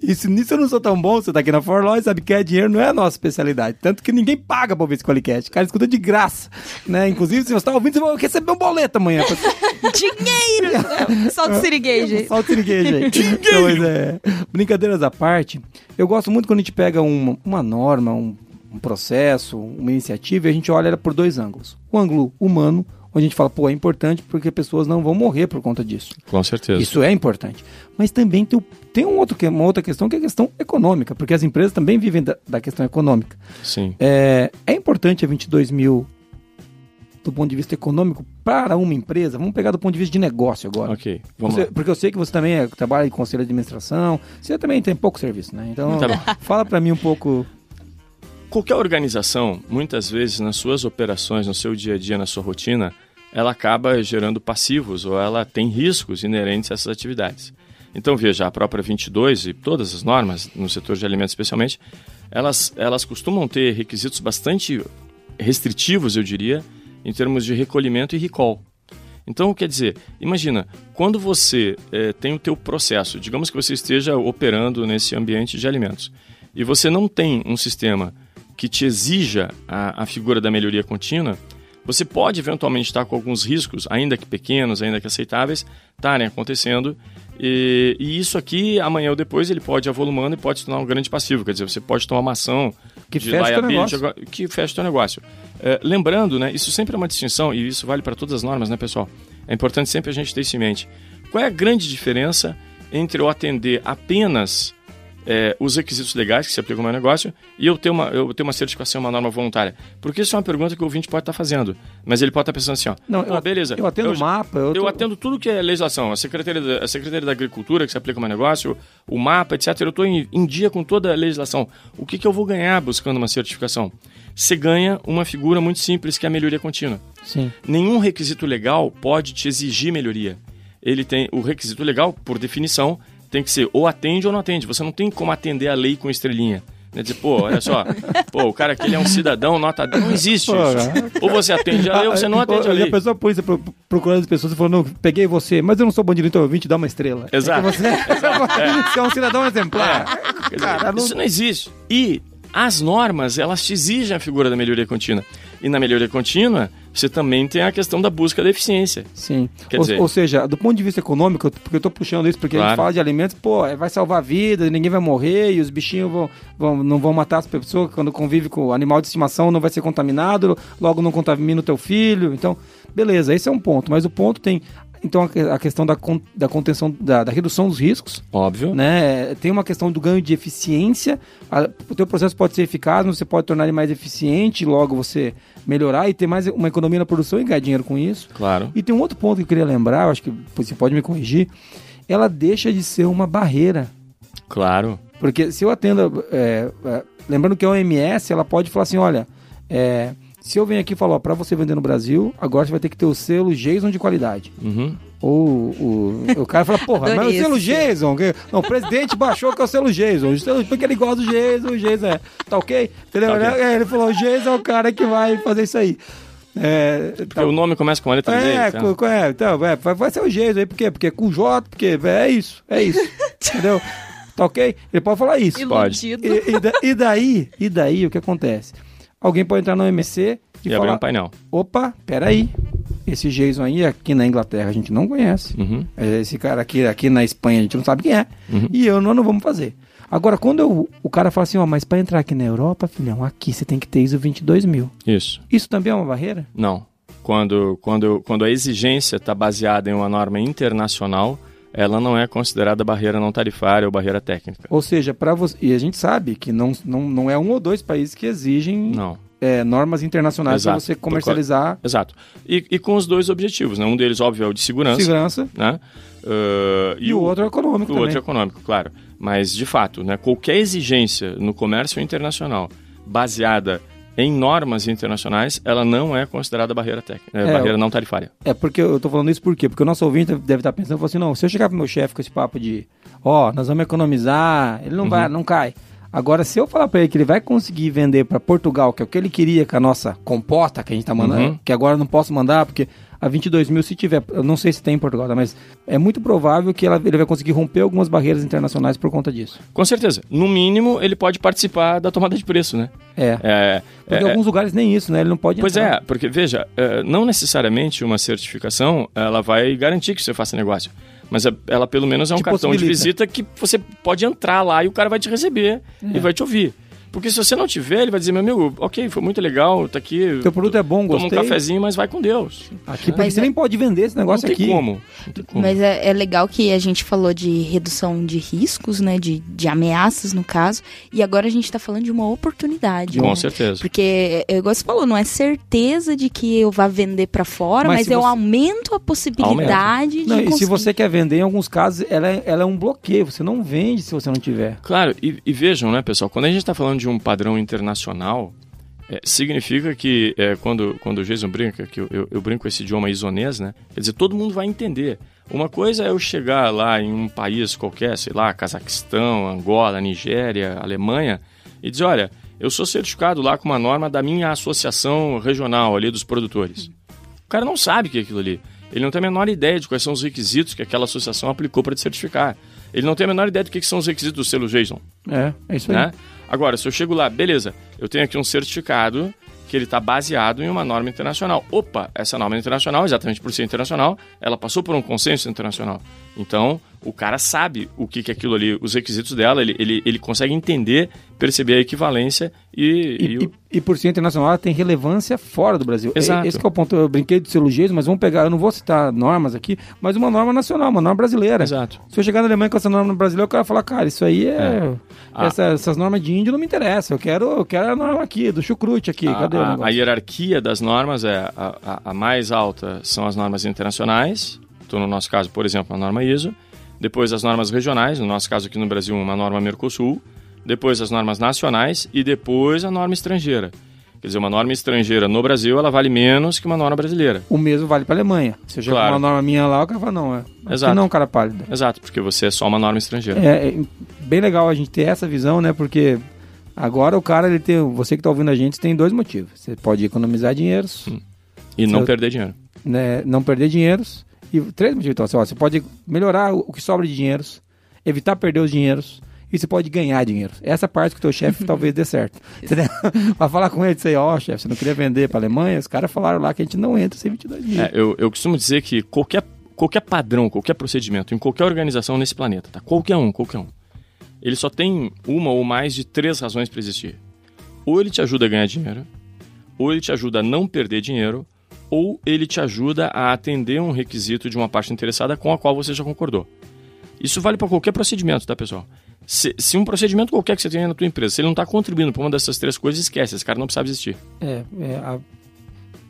Isso, nisso eu não sou tão bom, você tá aqui na Forloy, sabe que é dinheiro, não é a nossa especialidade. Tanto que ninguém paga pra ouvir esse Qualicast. O cara escuta de graça, né? Inclusive, se você tá ouvindo, você vai receber um boleto amanhã. Dinheiro! Solta o siriguejo. Solta o siriguejo aí. Então, mas, é, brincadeiras à parte, eu gosto muito quando a gente pega uma, uma norma, um, um processo, uma iniciativa, e a gente olha ela por dois ângulos. O ângulo humano, onde a gente fala, pô, é importante porque pessoas não vão morrer por conta disso. Com certeza. Isso é importante. Mas também tem, tem um outro, uma outra questão que é a questão econômica, porque as empresas também vivem da, da questão econômica. Sim. É, é importante a 22 mil do ponto de vista econômico para uma empresa? Vamos pegar do ponto de vista de negócio agora. Ok. Vamos Você- lá. porque eu sei que você também é- trabalha em conselho de administração, você também tem pouco serviço, né? Então, Tá fala para mim um pouco. Qualquer organização, muitas vezes nas suas operações, no seu dia a dia, na sua rotina, ela acaba gerando passivos ou ela tem riscos inerentes a essas atividades. Então, veja, a própria 22 e todas as normas, no setor de alimentos especialmente, elas, elas costumam ter requisitos bastante restritivos, eu diria, em termos de recolhimento e recall. Então, quer dizer, imagina, quando você eh, tem o teu processo, digamos que você esteja operando nesse ambiente de alimentos, e você não tem um sistema que te exija a, a figura da melhoria contínua, você pode eventualmente estar com alguns riscos, ainda que pequenos, ainda que aceitáveis, estarem acontecendo. E, e isso aqui, amanhã ou depois, ele pode ir avolumando e pode se tornar um grande passivo. Quer dizer, você pode tomar uma ação Que de fecha o teu liability que fecha o teu negócio. É, lembrando, né, isso sempre é uma distinção, e isso vale para todas as normas, né, pessoal? É importante sempre a gente ter isso em mente. Qual é a grande diferença entre eu atender apenas é, os requisitos legais que se aplicam ao meu negócio e eu ter, uma, eu ter uma certificação, uma norma voluntária? Porque isso é uma pergunta que o ouvinte pode estar fazendo, mas ele pode estar pensando assim, ó, Não, eu, beleza, eu atendo eu- o mapa. Eu, eu tô- atendo tudo que é legislação, a Secretaria da, a Secretaria da Agricultura, que se aplica ao meu negócio, o mapa, etc. Eu estou em, em dia com toda a legislação. O que, que eu vou ganhar buscando uma certificação? Você ganha uma figura muito simples, que é a melhoria contínua. Sim. Nenhum requisito legal pode te exigir melhoria. Ele tem o requisito legal, por definição, tem que ser ou atende ou não atende. Você não tem como atender a lei com estrelinha. Né? Dizer, pô, olha só, pô, o cara aqui ele é um cidadão, nota. Não existe isso. Ou você atende a lei ou você não atende a E lei. a pessoa pro- procurando as pessoas e falou, não, peguei você, mas eu não sou bandido, então eu vim te dar uma estrela. Exato. É você, você é um cidadão exemplar. Dizer, Cara, não- Isso não existe. E as normas, elas te exigem a figura da melhoria contínua. E na melhoria contínua, você também tem a questão da busca da eficiência. Sim. Quer ou, dizer- ou seja, do ponto de vista econômico, porque eu tô puxando isso, porque a gente Claro. fala de alimentos, pô, é, vai salvar vidas, ninguém vai morrer, e os bichinhos vão, vão- não vão matar as pessoas quando convive com o animal de estimação, não vai ser contaminado, logo não contamina o teu filho. Então, beleza, esse é um ponto. Mas o ponto tem. Então, a que- a questão da, da contenção, da, da redução dos riscos, Óbvio. né? Tem uma questão do ganho de eficiência. A- o teu processo pode ser eficaz, mas você pode tornar ele mais eficiente, logo você melhorar e ter mais uma economia na produção e ganhar dinheiro com isso. Claro. E tem um outro ponto que eu queria lembrar, eu acho que você pode me corrigir. Ela deixa de ser uma barreira. Claro. Porque se eu atendo. é, é, lembrando que a OMS, ela pode falar assim: olha, é, se eu venho aqui e falar, para você vender no Brasil, agora você vai ter que ter o selo Jason de qualidade. Uhum. Ou o, o cara fala, porra, mas o Adorei selo. Jason. que- Não, o presidente baixou que é o selo Jason. O selo- Porque ele gosta do Jason, o Jason é. Tá ok? Entendeu? Tá ok. É, Ele falou, o Jason é o cara que vai fazer isso aí. É, Porque tá- o nome começa com a letra D. é, então. é, então, é, vai, vai ser o jeito aí, por quê? Porque é com J, porque é isso, é isso. entendeu? Tá ok? Ele pode falar isso. Pode. E, e da- e daí, e daí o que acontece? Alguém pode entrar no MC e, E abrir falar, um painel. opa, peraí, esse Jason aí aqui na Inglaterra a gente não conhece. Uhum. É, Esse cara aqui, aqui na Espanha a gente não sabe quem é. Uhum. E eu não, não vamos fazer. Agora, quando eu- o cara fala assim, ó, mas para entrar aqui na Europa, filhão, aqui você tem que ter ISO 22 mil. Isso. Isso também é uma barreira? Não. Quando, quando, quando a exigência está baseada em uma norma internacional, ela não é considerada barreira não tarifária ou barreira técnica. Ou seja, para você. E a gente sabe que não, não, não é um ou dois países que exigem Não. é, normas internacionais para você comercializar Exato. E, e com os dois objetivos, né? Um deles, óbvio, é o de segurança, segurança. né? Uh, E, o outro é econômico o também. outro é econômico, claro. Mas, de fato, né, qualquer exigência no comércio internacional baseada em normas internacionais, ela não é considerada barreira técnica, é, É, barreira não tarifária. É porque eu tô falando isso por quê? Porque o nosso ouvinte deve estar pensando, falou assim, não, se eu chegar pro meu chefe com esse papo de, ó, nós vamos economizar, ele não Uhum. vai, não cai. Agora, se eu falar para ele que ele vai conseguir vender para Portugal, que é o que ele queria com a nossa composta que a gente tá mandando, Uhum. que agora eu não posso mandar, porque a 22 mil, se tiver, eu não sei se tem em Portugal, tá? mas é muito provável que ela- ele vai conseguir romper algumas barreiras internacionais por conta disso. Com certeza. No mínimo, ele pode participar da tomada de preço, né? É. É, Porque é, alguns lugares nem isso, né? Ele não pode Pois entrar. é, porque veja, eh, não necessariamente uma certificação ela vai garantir que você faça negócio. Mas ela pelo menos é um cartão de visita que você pode entrar lá e o cara vai te receber e É. vai te ouvir. Porque se você não tiver, ele vai dizer, meu amigo, ok, foi muito legal, tá aqui. Teu produto é bom, Toma um gostei. cafezinho, mas vai com Deus. Aqui, porque Mas você é- nem pode vender esse negócio não tem aqui. como. Não tem como. Mas é, é legal que a gente falou de redução de riscos, né? De, de ameaças, no caso. E agora a gente tá falando de uma oportunidade. Com né? certeza. Porque, é, igual você falou, não é certeza de que eu vá vender pra fora, Mas mas, eu você- aumento a possibilidade Não, de e se você quer vender, em alguns casos, ela é, ela é um bloqueio. Você não vende se você não tiver. Claro, e, e vejam, né, pessoal, quando a gente está falando de um padrão internacional, é, significa que é, quando, quando o Jason brinca, que eu, eu, eu brinco esse idioma isonês, né? Quer dizer, todo mundo vai entender. Uma coisa é eu chegar lá em um país qualquer, sei lá, Cazaquistão, Angola, Nigéria, Alemanha, e dizer, olha, eu sou certificado lá com uma norma da minha associação regional ali dos produtores. O cara não sabe o que é aquilo ali. Ele não tem a menor ideia de quais são os requisitos que aquela associação aplicou para te certificar. Ele não tem a menor ideia do que que são os requisitos do selo Jason É, é isso aí. né? Agora, se eu chego lá, beleza, eu tenho aqui um certificado que ele está baseado em uma norma internacional. Opa, essa norma internacional, exatamente por ser internacional, ela passou por um consenso internacional. Então, o cara sabe o que, que é aquilo ali, os requisitos dela, ele, ele, ele consegue entender, perceber a equivalência e... E, e o- e- e por ser internacional, ela tem relevância fora do Brasil. Exato. E- Esse que é o ponto. Eu brinquei selo Jason, mas vamos pegar, eu não vou citar normas aqui, mas uma norma nacional, uma norma brasileira. Exato. Se eu chegar na Alemanha com essa norma brasileira, o cara vai falar, cara, isso aí é. Ah. essa- essas normas de índio não me interessam. Eu quero, eu quero a norma aqui, do chucrute aqui. A, Cadê a- a hierarquia das normas é a, a- a mais alta são as normas internacionais, então no nosso caso, por exemplo, a norma ISO, depois as normas regionais, no nosso caso aqui no Brasil, uma norma Mercosul, depois as normas nacionais e depois a norma estrangeira. Quer dizer, uma norma estrangeira no Brasil, ela vale menos que uma norma brasileira. O mesmo vale pra Alemanha. Se eu Claro. uma norma minha lá, o cara fala, não, é. Aqui Exato. não, cara pálido. Exato, porque você é só uma norma estrangeira. É, é bem legal a gente ter essa visão, né? Porque agora o cara, ele tem. Você que tá ouvindo a gente tem dois motivos. Você pode economizar dinheiros, E não perder dinheiro. né? Não perder dinheiros. E três motivos. Então, assim, ó, você pode melhorar o que sobra de dinheiros, evitar perder os dinheiros. E você pode ganhar dinheiro. Essa parte que o teu chefe talvez dê certo. Entendeu? Vai falar com ele e dizer, ó, chefe, você não queria vender para Alemanha? Os caras falaram lá que a gente não entra sem 22 mil. É, eu, eu costumo dizer que qualquer, qualquer padrão, qualquer procedimento, em qualquer organização nesse planeta, tá? Qualquer um, qualquer um. Ele só tem uma ou mais de três razões para existir. Ou ele te ajuda a ganhar dinheiro, ou ele te ajuda a não perder dinheiro, ou ele te ajuda a atender um requisito de uma parte interessada com a qual você já concordou. Isso vale para qualquer procedimento, tá, pessoal? Se, se um procedimento qualquer que você tenha na tua empresa, se ele não está contribuindo para uma dessas três coisas, esquece, esse cara não precisava existir. É, é, a-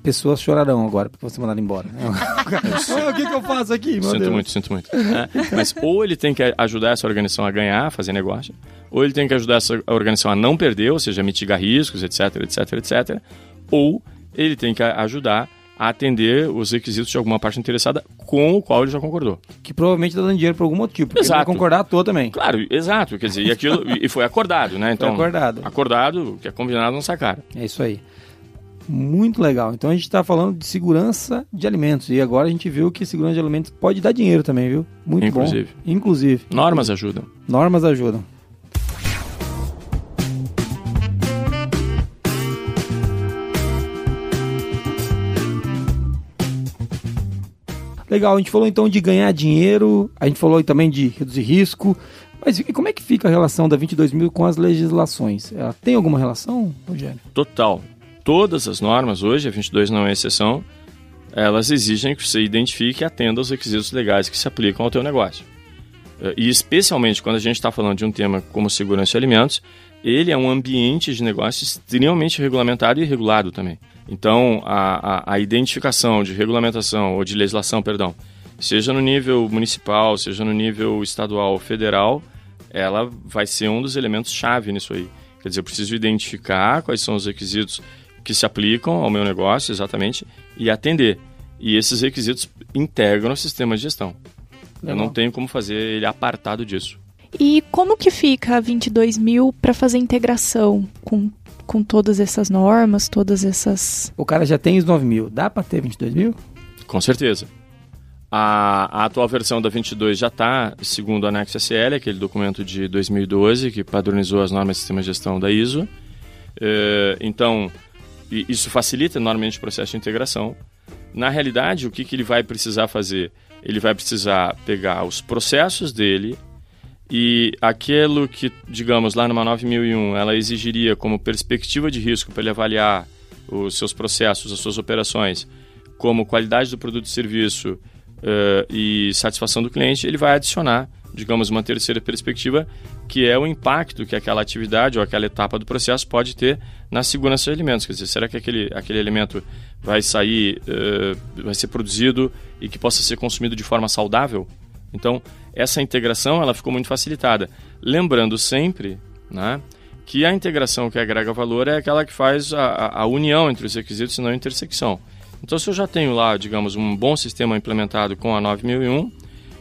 pessoas chorarão agora porque você mandar embora. o que, que eu faço aqui, meu Sinto Deus? muito, sinto muito. É, mas ou ele tem que ajudar essa organização a ganhar, a fazer negócio, ou ele tem que ajudar essa organização a não perder, ou seja, mitigar riscos, etc, etc, etc. Ou ele tem que ajudar a atender os requisitos de alguma parte interessada com o qual ele já concordou. Que provavelmente tá dando dinheiro por algum motivo. Porque ele vai Exato. concordar à toa também. Claro, exato, quer dizer, e aquilo e foi acordado, né? Então, acordado. Acordado, o que é combinado não sai caro. É isso aí. Muito legal. Então a gente está falando de segurança de alimentos. E agora a gente viu que segurança de alimentos pode dar dinheiro também, viu? Muito Inclusive. bom. Inclusive. Normas ajudam. Normas ajudam. Legal, a gente falou então de ganhar dinheiro, a gente falou também de reduzir risco, mas e como é que fica a relação da 22 mil com as legislações? Ela tem alguma relação, Rogério? Total. Todas as normas hoje, a 22 não é exceção, elas exigem que você identifique e atenda aos requisitos legais que se aplicam ao teu negócio. Eh, E especialmente quando a gente está falando de um tema como segurança de alimentos, ele é um ambiente de negócio extremamente regulamentado e regulado também. Então, a, a, a identificação de regulamentação ou de legislação, perdão, seja no nível municipal, seja no nível estadual ou federal, ela vai ser um dos elementos chave nisso aí. Quer dizer, eu preciso identificar quais são os requisitos que se aplicam ao meu negócio, exatamente, e atender. E esses requisitos integram o sistema de gestão. Eu Legal. não tenho como fazer ele apartado disso. E como que fica a 22 mil para fazer integração com, com todas essas normas, todas essas... O cara já tem os 9 mil, dá para ter 22 mil? Com certeza. A, a, atual versão da 22 já está, segundo o anexo SL, aquele documento de 2012 que padronizou as normas de sistema de gestão da ISO. É, então, isso facilita enormemente o processo de integração. Na realidade, o que, que ele vai precisar fazer? Ele vai precisar pegar os processos dele e aquilo que, digamos, lá numa 9001 ela exigiria como perspectiva de risco para ele avaliar os seus processos, as suas operações, como qualidade do produto e serviço uh, e satisfação do cliente, ele vai adicionar, digamos, uma terceira perspectiva, que é o impacto que aquela atividade ou aquela etapa do processo pode ter na segurança de alimentos. Quer dizer, será que aquele, aquele alimento vai sair, uh, vai ser produzido e que possa ser consumido de forma saudável? Então, essa integração ela ficou muito facilitada. Lembrando sempre né, que a integração que agrega valor é aquela que faz a, a união entre os requisitos e não a intersecção. Então, se eu já tenho lá, digamos, um bom sistema implementado com a 9001,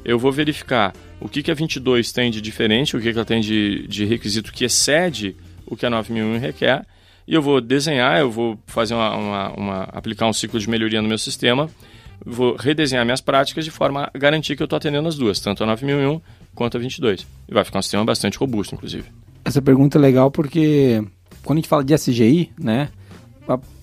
eu vou verificar o que, que a 22 tem de diferente, o que, que ela tem de, de requisito que excede o que a 9001 requer, e eu vou desenhar, eu vou fazer uma, uma, uma aplicar um ciclo de melhoria no meu sistema vou redesenhar minhas práticas de forma a garantir que eu estou atendendo as duas, tanto a 9001 quanto a 22. E vai ficar um sistema bastante robusto, inclusive. Essa pergunta é legal porque quando a gente fala de SGI, né,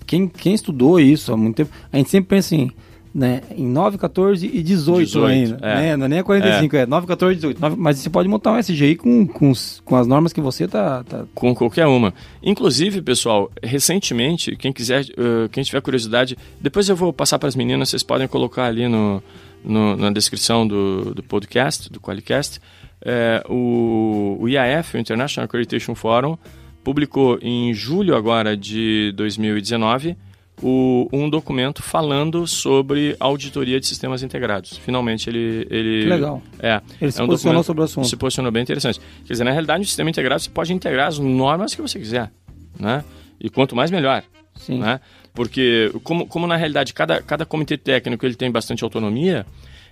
quem, quem estudou isso há muito tempo, a gente sempre pensa em né, em 9, 14 e 18, 18 ainda. É. Né? Não é nem a 45, é, é 9, 14 e 18. 9, mas você pode montar um SGI com, com, com as normas que você tá, tá, Com qualquer uma. Inclusive, pessoal, recentemente, quem quiser, uh, quem tiver curiosidade, depois eu vou passar para as meninas, vocês podem colocar ali no, no na descrição do, do podcast, do Qualicast, é, o, o IAF, o International Accreditation Forum, publicou em julho agora de 2019 o, um documento falando sobre auditoria de sistemas integrados. Finalmente ele. ele que legal. É. Ele se é um posicionou sobre o assunto. Se posicionou bem interessante. Quer dizer, na realidade, no sistema integrado você pode integrar as normas que você quiser. Né? E quanto mais, melhor. Sim. Né? Porque, como, como na realidade cada, cada comitê técnico ele tem bastante autonomia,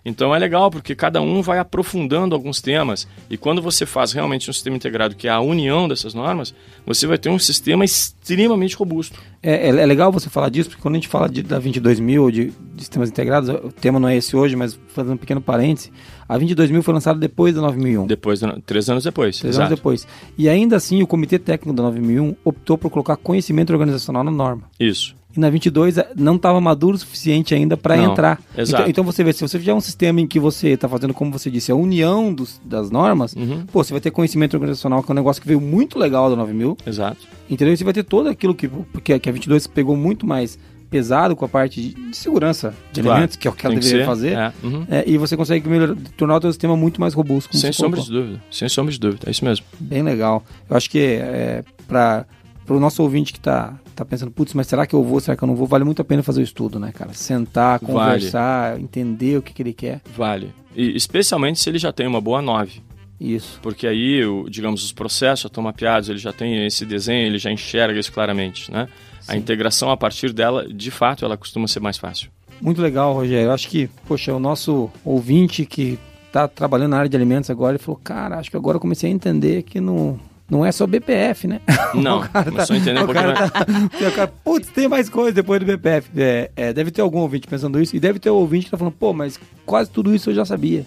então é legal porque cada um vai aprofundando alguns temas e quando você faz realmente um sistema integrado que é a união dessas normas, você vai ter um sistema extremamente robusto. É, é, é legal você falar disso porque quando a gente fala de, da 22 mil de, de sistemas integrados, o tema não é esse hoje, mas fazendo um pequeno parêntese, a 22 mil foi lançada depois da 9001. Depois, três anos depois. Três exato. anos depois. E ainda assim, o Comitê Técnico da 9001 optou por colocar conhecimento organizacional na norma. Isso e na 22 eh, não estava maduro o suficiente ainda para entrar. Exato. Então, então, você vê, se você fizer um sistema em que você está fazendo, como você disse, a união dos, das normas, uhum. pô, você vai ter conhecimento organizacional, que é um negócio que veio muito legal da 9000. Exato. Entendeu? Você vai ter todo aquilo que, porque, que a 22 pegou muito mais pesado com a parte de, de segurança de claro. elementos, que é o que ela deveria fazer, é. Uhum. É, e você consegue melhorar, tornar o seu sistema muito mais robusto. Sem sombra de dúvida, sem sombra de dúvida, é isso mesmo. Bem legal. Eu acho que é, para o nosso ouvinte que está tá pensando, putz, mas será que eu vou, será que eu não vou? Vale muito a pena fazer o estudo, né, cara? Sentar, conversar, vale. entender o que, que ele quer. Vale. E especialmente se ele já tem uma boa 9. Isso. Porque aí, digamos, os processos já estão mapeados, ele já tem esse desenho, ele já enxerga isso claramente, né? Sim. A integração a partir dela, de fato, ela costuma ser mais fácil. Muito legal, Rogério. Eu acho que, poxa, o nosso ouvinte que está trabalhando na área de alimentos agora, ele falou, cara, acho que agora eu comecei a entender que no, não é só BPF, né? Não, o cara tá, só entender um pouquinho mais. Tá, o cara, putz, tem mais coisa depois do BPF. É, é, deve ter algum ouvinte pensando isso, e deve ter um ouvinte que tá falando, pô, mas quase tudo isso eu já sabia.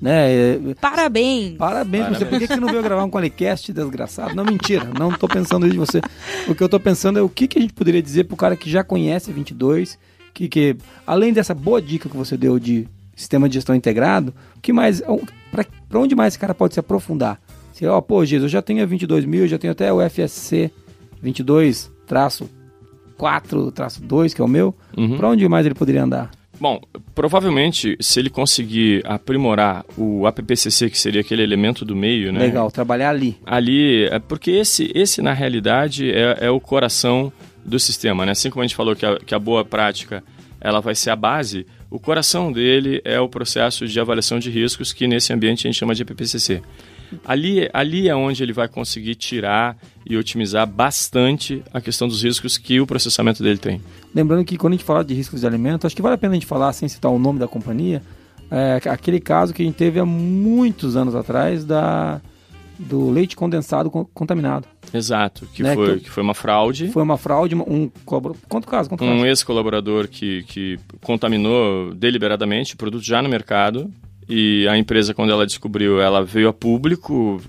Né? É, parabéns! Parabéns, Parabéns. você. Por que você não veio gravar um Qualicast desgraçado? Não, mentira, não tô pensando isso de você. O que eu tô pensando é o que, que a gente poderia dizer pro cara que já conhece 22, que, que além dessa boa dica que você deu de sistema de gestão integrado, o que mais, para onde mais esse cara pode se aprofundar? Se, ó, pô, Jesus, eu já tenho a 22 mil, já tenho até o FSC 22 4 2, que é o meu. Uhum. Para onde mais ele poderia andar? Bom, provavelmente, se ele conseguir aprimorar o APPCC, que seria aquele elemento do meio, né? Legal, trabalhar ali. Ali, é porque esse, esse na realidade, é, é o coração do sistema, né? Assim como a gente falou que a, que a boa prática ela vai ser a base, o coração dele é o processo de avaliação de riscos, que nesse ambiente a gente chama de APPCC. Ali, ali é onde ele vai conseguir tirar e otimizar bastante a questão dos riscos que o processamento dele tem. Lembrando que quando a gente fala de riscos de alimento, acho que vale a pena a gente falar, sem citar o nome da companhia, é, aquele caso que a gente teve há muitos anos atrás da, do leite condensado con- contaminado. Exato, que, Né, foi, que- que foi uma fraude. Foi uma fraude, um colaborador. Conta o caso, conta o caso. Um ex-colaborador que, que contaminou deliberadamente o produto já no mercado. E a empresa, quando ela descobriu, ela veio a público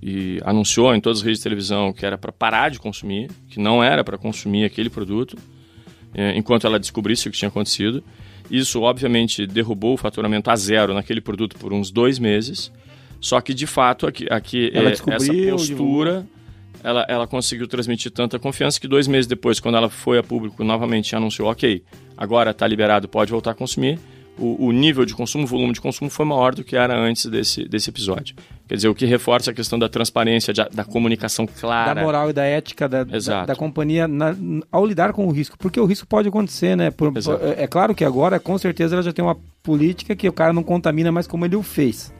e, anunciou em todas as redes de televisão que era para parar de consumir, que não era para consumir aquele produto, eh, enquanto ela descobrisse o que tinha acontecido. Isso, obviamente, derrubou o faturamento a zero naquele produto por uns dois meses. Só que, de fato, aqui, aqui descobriu, essa postura ela, ela conseguiu transmitir tanta confiança que dois meses depois, quando ela foi a público novamente anunciou, ok, agora está liberado, pode voltar a consumir, o, o nível de consumo, o volume de consumo foi maior do que era antes desse, desse episódio. Quer dizer, o que reforça a questão da transparência, de- da comunicação clara. Da moral e da ética da, da, da companhia na- ao lidar com o risco. Porque o risco pode acontecer, né? Por- é, é claro que agora, com certeza, ela já tem uma política que o cara não contamina mais como ele o fez.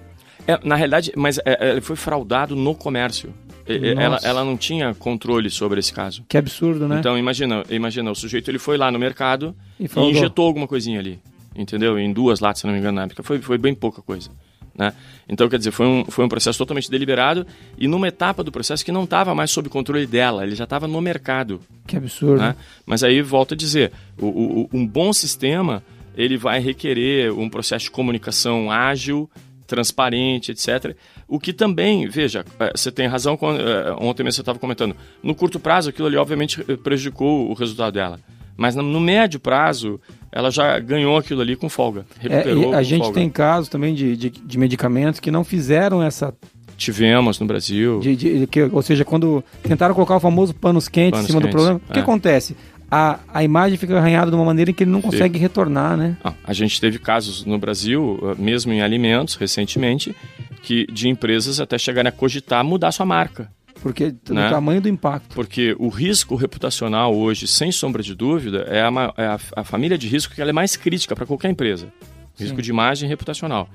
É, na realidade, mas é, é, ele foi fraudado no comércio. Ela, ela não tinha controle sobre esse caso. Que absurdo, né? Então, imagina, imagina, o sujeito ele foi lá no mercado E e, injetou alguma coisinha ali, entendeu? Em duas latas, se não me engano, na época. Foi, foi bem pouca coisa. Né? Então, quer dizer, foi um, foi um processo totalmente deliberado e numa etapa do processo que não estava mais sob controle dela, ele já estava no mercado. Que absurdo. Né? Mas aí, volto a dizer, o, o- um bom sistema, ele vai requerer um processo de comunicação ágil, transparente, etc. O que também, veja, eh, você tem razão, eh, ontem mesmo você estava comentando, no curto prazo aquilo ali obviamente prejudicou o resultado dela. Mas no médio prazo, ela já ganhou aquilo ali com folga. É, Recuperou e a gente folga. tem casos também de, de, de medicamentos que não fizeram essa. Tivemos no Brasil. de- de- que, ou seja, quando tentaram colocar o famoso panos quentes Panos em cima do quentes, problema, o que é. acontece? A, a imagem fica arranhada de uma maneira que ele não consegue retornar, né? Ah, a gente teve casos no Brasil, eh, mesmo em alimentos, recentemente, que de empresas até chegarem a cogitar mudar sua marca. Porque do Né? tamanho do impacto. Porque o risco reputacional hoje, sem sombra de dúvida, é a, é a, a família de risco que ela é mais crítica para qualquer empresa. Risco Sim. de imagem reputacional.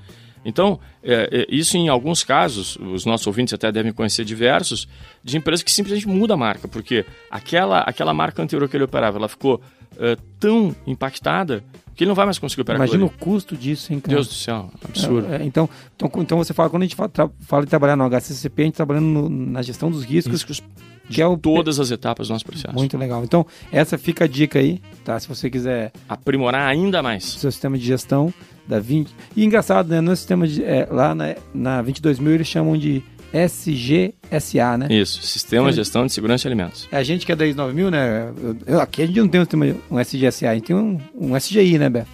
Então, é, é, isso em alguns casos, os nossos ouvintes até devem conhecer diversos, de empresas que simplesmente muda a marca, porque aquela, aquela marca anterior que ele operava, ela ficou é, tão impactada que ele não vai mais conseguir operar Imagina o custo disso, hein, cara? Deus do céu, absurdo. É, é, então, então, então você fala, quando a gente fala, tra- fala de trabalhar no HCCP, a gente tá trabalhando no- na gestão dos riscos, Riscos que é o Todas as etapas do nosso processo. muito legal. Então, essa fica a dica aí, tá? Se você quiser Aprimorar ainda mais. seu sistema de gestão da 20. E engraçado, né? No sistema de, é, lá na, na 22000 eles chamam de SGSA, né? Isso, Sistema É. de Gestão de Segurança de Alimentos. A gente que é da ISO 9000, né? eu- aqui a gente não tem um, sistema, um SGSA, a gente tem um, um SGI, né, Beto?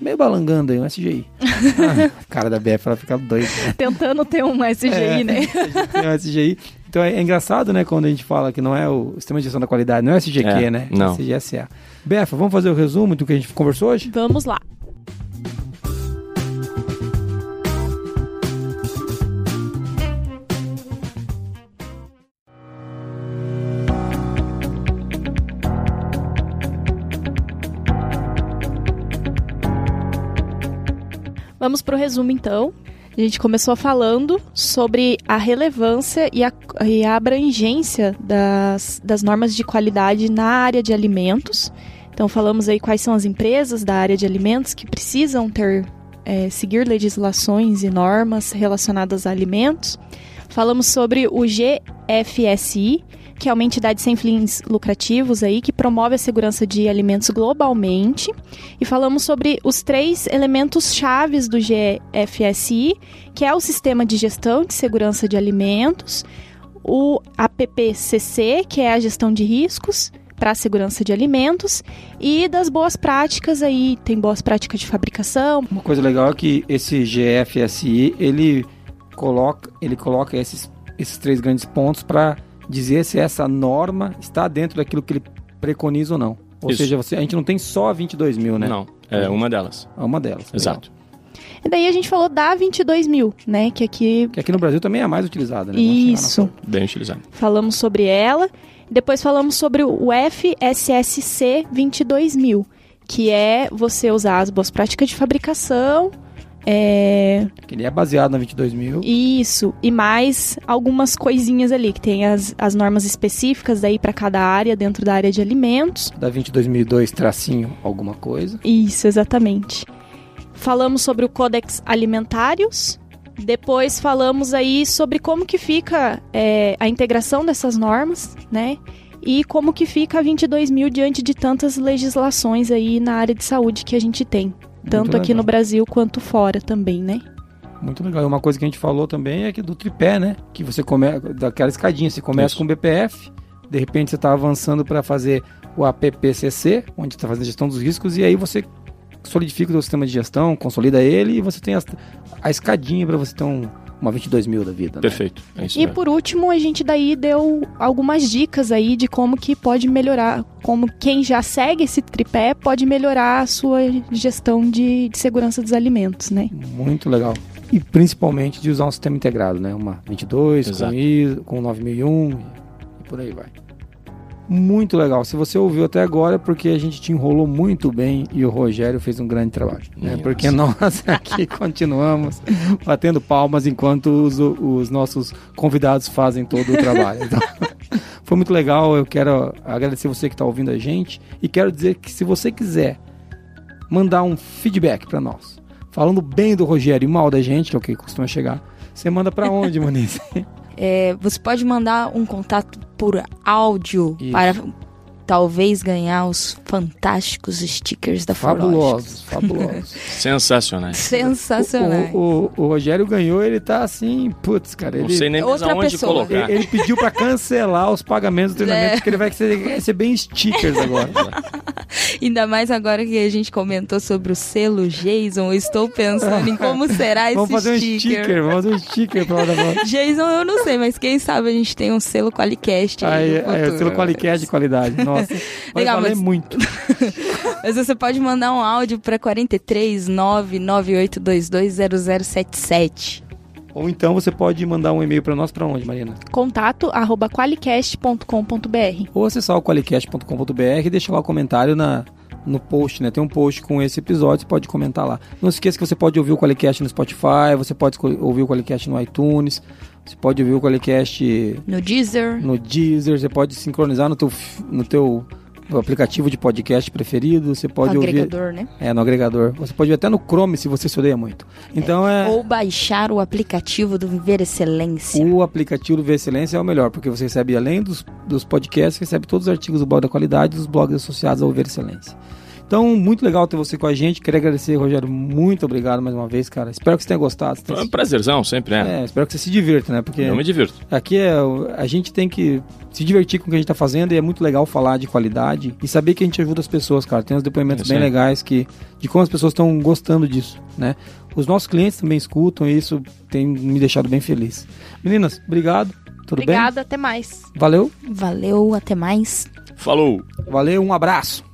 Meio balangando aí, um SGI. Ah, a cara da Beth, ela fica doida. né? Tentando ter um SGI, É. né? Tem um SGI. Então é, é engraçado, né, quando a gente fala que não é o sistema de gestão da qualidade, não é o SGQ, É, né? não. É SGSA. Befa, vamos fazer o resumo do que a gente conversou hoje? Vamos lá. Vamos para o resumo então. A gente começou falando sobre a relevância e a, e a abrangência das, das normas de qualidade na área de alimentos. Então falamos aí quais são as empresas da área de alimentos que precisam ter é, seguir legislações e normas relacionadas a alimentos. Falamos sobre o GFSI, que é uma entidade sem fins lucrativos aí que promove a segurança de alimentos globalmente. E falamos sobre os três elementos chaves do GFSI, que é o sistema de gestão de segurança de alimentos, o APPCC, que é a gestão de riscos para a segurança de alimentos e das boas práticas aí, tem boas práticas de fabricação. Uma coisa legal é que esse GFSI, ele coloca, ele coloca esses, esses três grandes pontos para dizer se essa norma está dentro daquilo que ele preconiza ou não. Ou Isso. seja, você, a gente não tem só 22 mil, né? Não, é uma delas. É uma delas. legal. Exato. E daí a gente falou da 22 mil, né? Que aqui Que aqui no Brasil também é a mais utilizada, né? Isso. Bem utilizado. falamos sobre ela. Depois falamos sobre o FSSC 22000, que é você usar as boas práticas de fabricação, é, Que ele é baseado na 22 mil. isso, e mais algumas coisinhas ali, que tem as, as normas específicas daí para cada área dentro da área de alimentos. Da 22.002 tracinho alguma coisa. Isso, exatamente. Falamos sobre o Codex Alimentários, Depois falamos aí sobre como que fica é, a integração dessas normas, né? E como que fica a 22 mil diante de tantas legislações aí na área de saúde que a gente tem. Tanto aqui no Brasil quanto fora também, né? Muito legal. Uma coisa que a gente falou também é que do tripé, né? Que você começa daquela escadinha, você começa Isso. com o BPF, de repente você está avançando para fazer o APPCC, onde está fazendo gestão dos riscos, e aí você solidifica o seu sistema de gestão, consolida ele e você tem a, a escadinha para você ter um, uma 22 mil da vida. Né? Perfeito. É e por último, a gente daí deu algumas dicas aí de como que pode melhorar, como quem já segue esse tripé pode melhorar a sua gestão de, de segurança dos alimentos, né? Muito legal. E principalmente de usar um sistema integrado, né? Uma 22 Exato. com ISO, com 9001 e por aí vai muito legal. Se você ouviu até agora, é porque a gente te enrolou muito bem e o Rogério fez um grande trabalho. Né? Porque nós aqui continuamos batendo palmas enquanto os, os nossos convidados fazem todo o trabalho. Então, foi muito legal. Eu quero agradecer você que está ouvindo a gente e quero dizer que se você quiser mandar um feedback para nós, falando bem do Rogério e mal da gente, que é o que costuma chegar, você manda para onde, Moniz? É, você pode mandar um contato por áudio Isso. para talvez ganhar os fantásticos stickers da Fabulosos, fabulosos. Sensacionais. Sensacionais. O, o, o, Rogério ganhou, ele tá assim, putz, cara. Ele, Não sei nem mais aonde pessoa. colocar. Ele, ele pediu para cancelar os pagamentos do treinamento, é. porque ele vai receber stickers agora. Ainda mais agora que a gente comentou sobre o selo Jason, eu estou pensando em como será esse vamos fazer sticker. Um sticker. Vamos fazer um sticker pra lá Jason eu não sei, mas quem sabe a gente tem um selo Qualicast aí. aí é, o selo Qualicast de qualidade, nossa. Legal, valer mas... muito. mas você pode mandar um áudio para 43 998220077. Ou então você pode mandar um e-mail para nós para onde, Marina? Contato arroba qualicast.com.br Ou acessar o qualicast.com.br e deixar lá o comentário na, no post, né? Tem um post com esse episódio, você pode comentar lá. Não se esqueça que você pode ouvir o Qualicast no Spotify, você pode ouvir o Qualicast no iTunes, você pode ouvir o Qualicast no Deezer. No Deezer, você pode sincronizar no teu, no teu o aplicativo de podcast preferido, você pode no ouvir. agregador, né? É, no agregador. Você pode ouvir até no Chrome se você se odeia muito. Então é. é... Ou baixar o aplicativo do Viver Excelência. O aplicativo do Viver Excelência é o melhor, porque você recebe, além dos, dos podcasts, recebe todos os artigos do blog da qualidade e dos blogs associados ao Viver Excelência. Então, muito legal ter você com a gente. Queria agradecer, Rogério. Muito obrigado mais uma vez, cara. Espero que você tenha gostado. Você tenha... É um prazerzão, sempre é. é. Espero que você se divirta, né? Porque Eu me divirto. Aqui é, a gente tem que se divertir com o que a gente tá fazendo e é muito legal falar de qualidade e saber que a gente ajuda as pessoas, cara. Tem uns depoimentos é bem legais que, de como as pessoas estão gostando disso, né? Os nossos clientes também escutam e isso tem me deixado bem feliz. Meninas, obrigado. Tudo Obrigada, bem? Obrigada, até mais. Valeu. Valeu, até mais. Falou. Valeu, um abraço.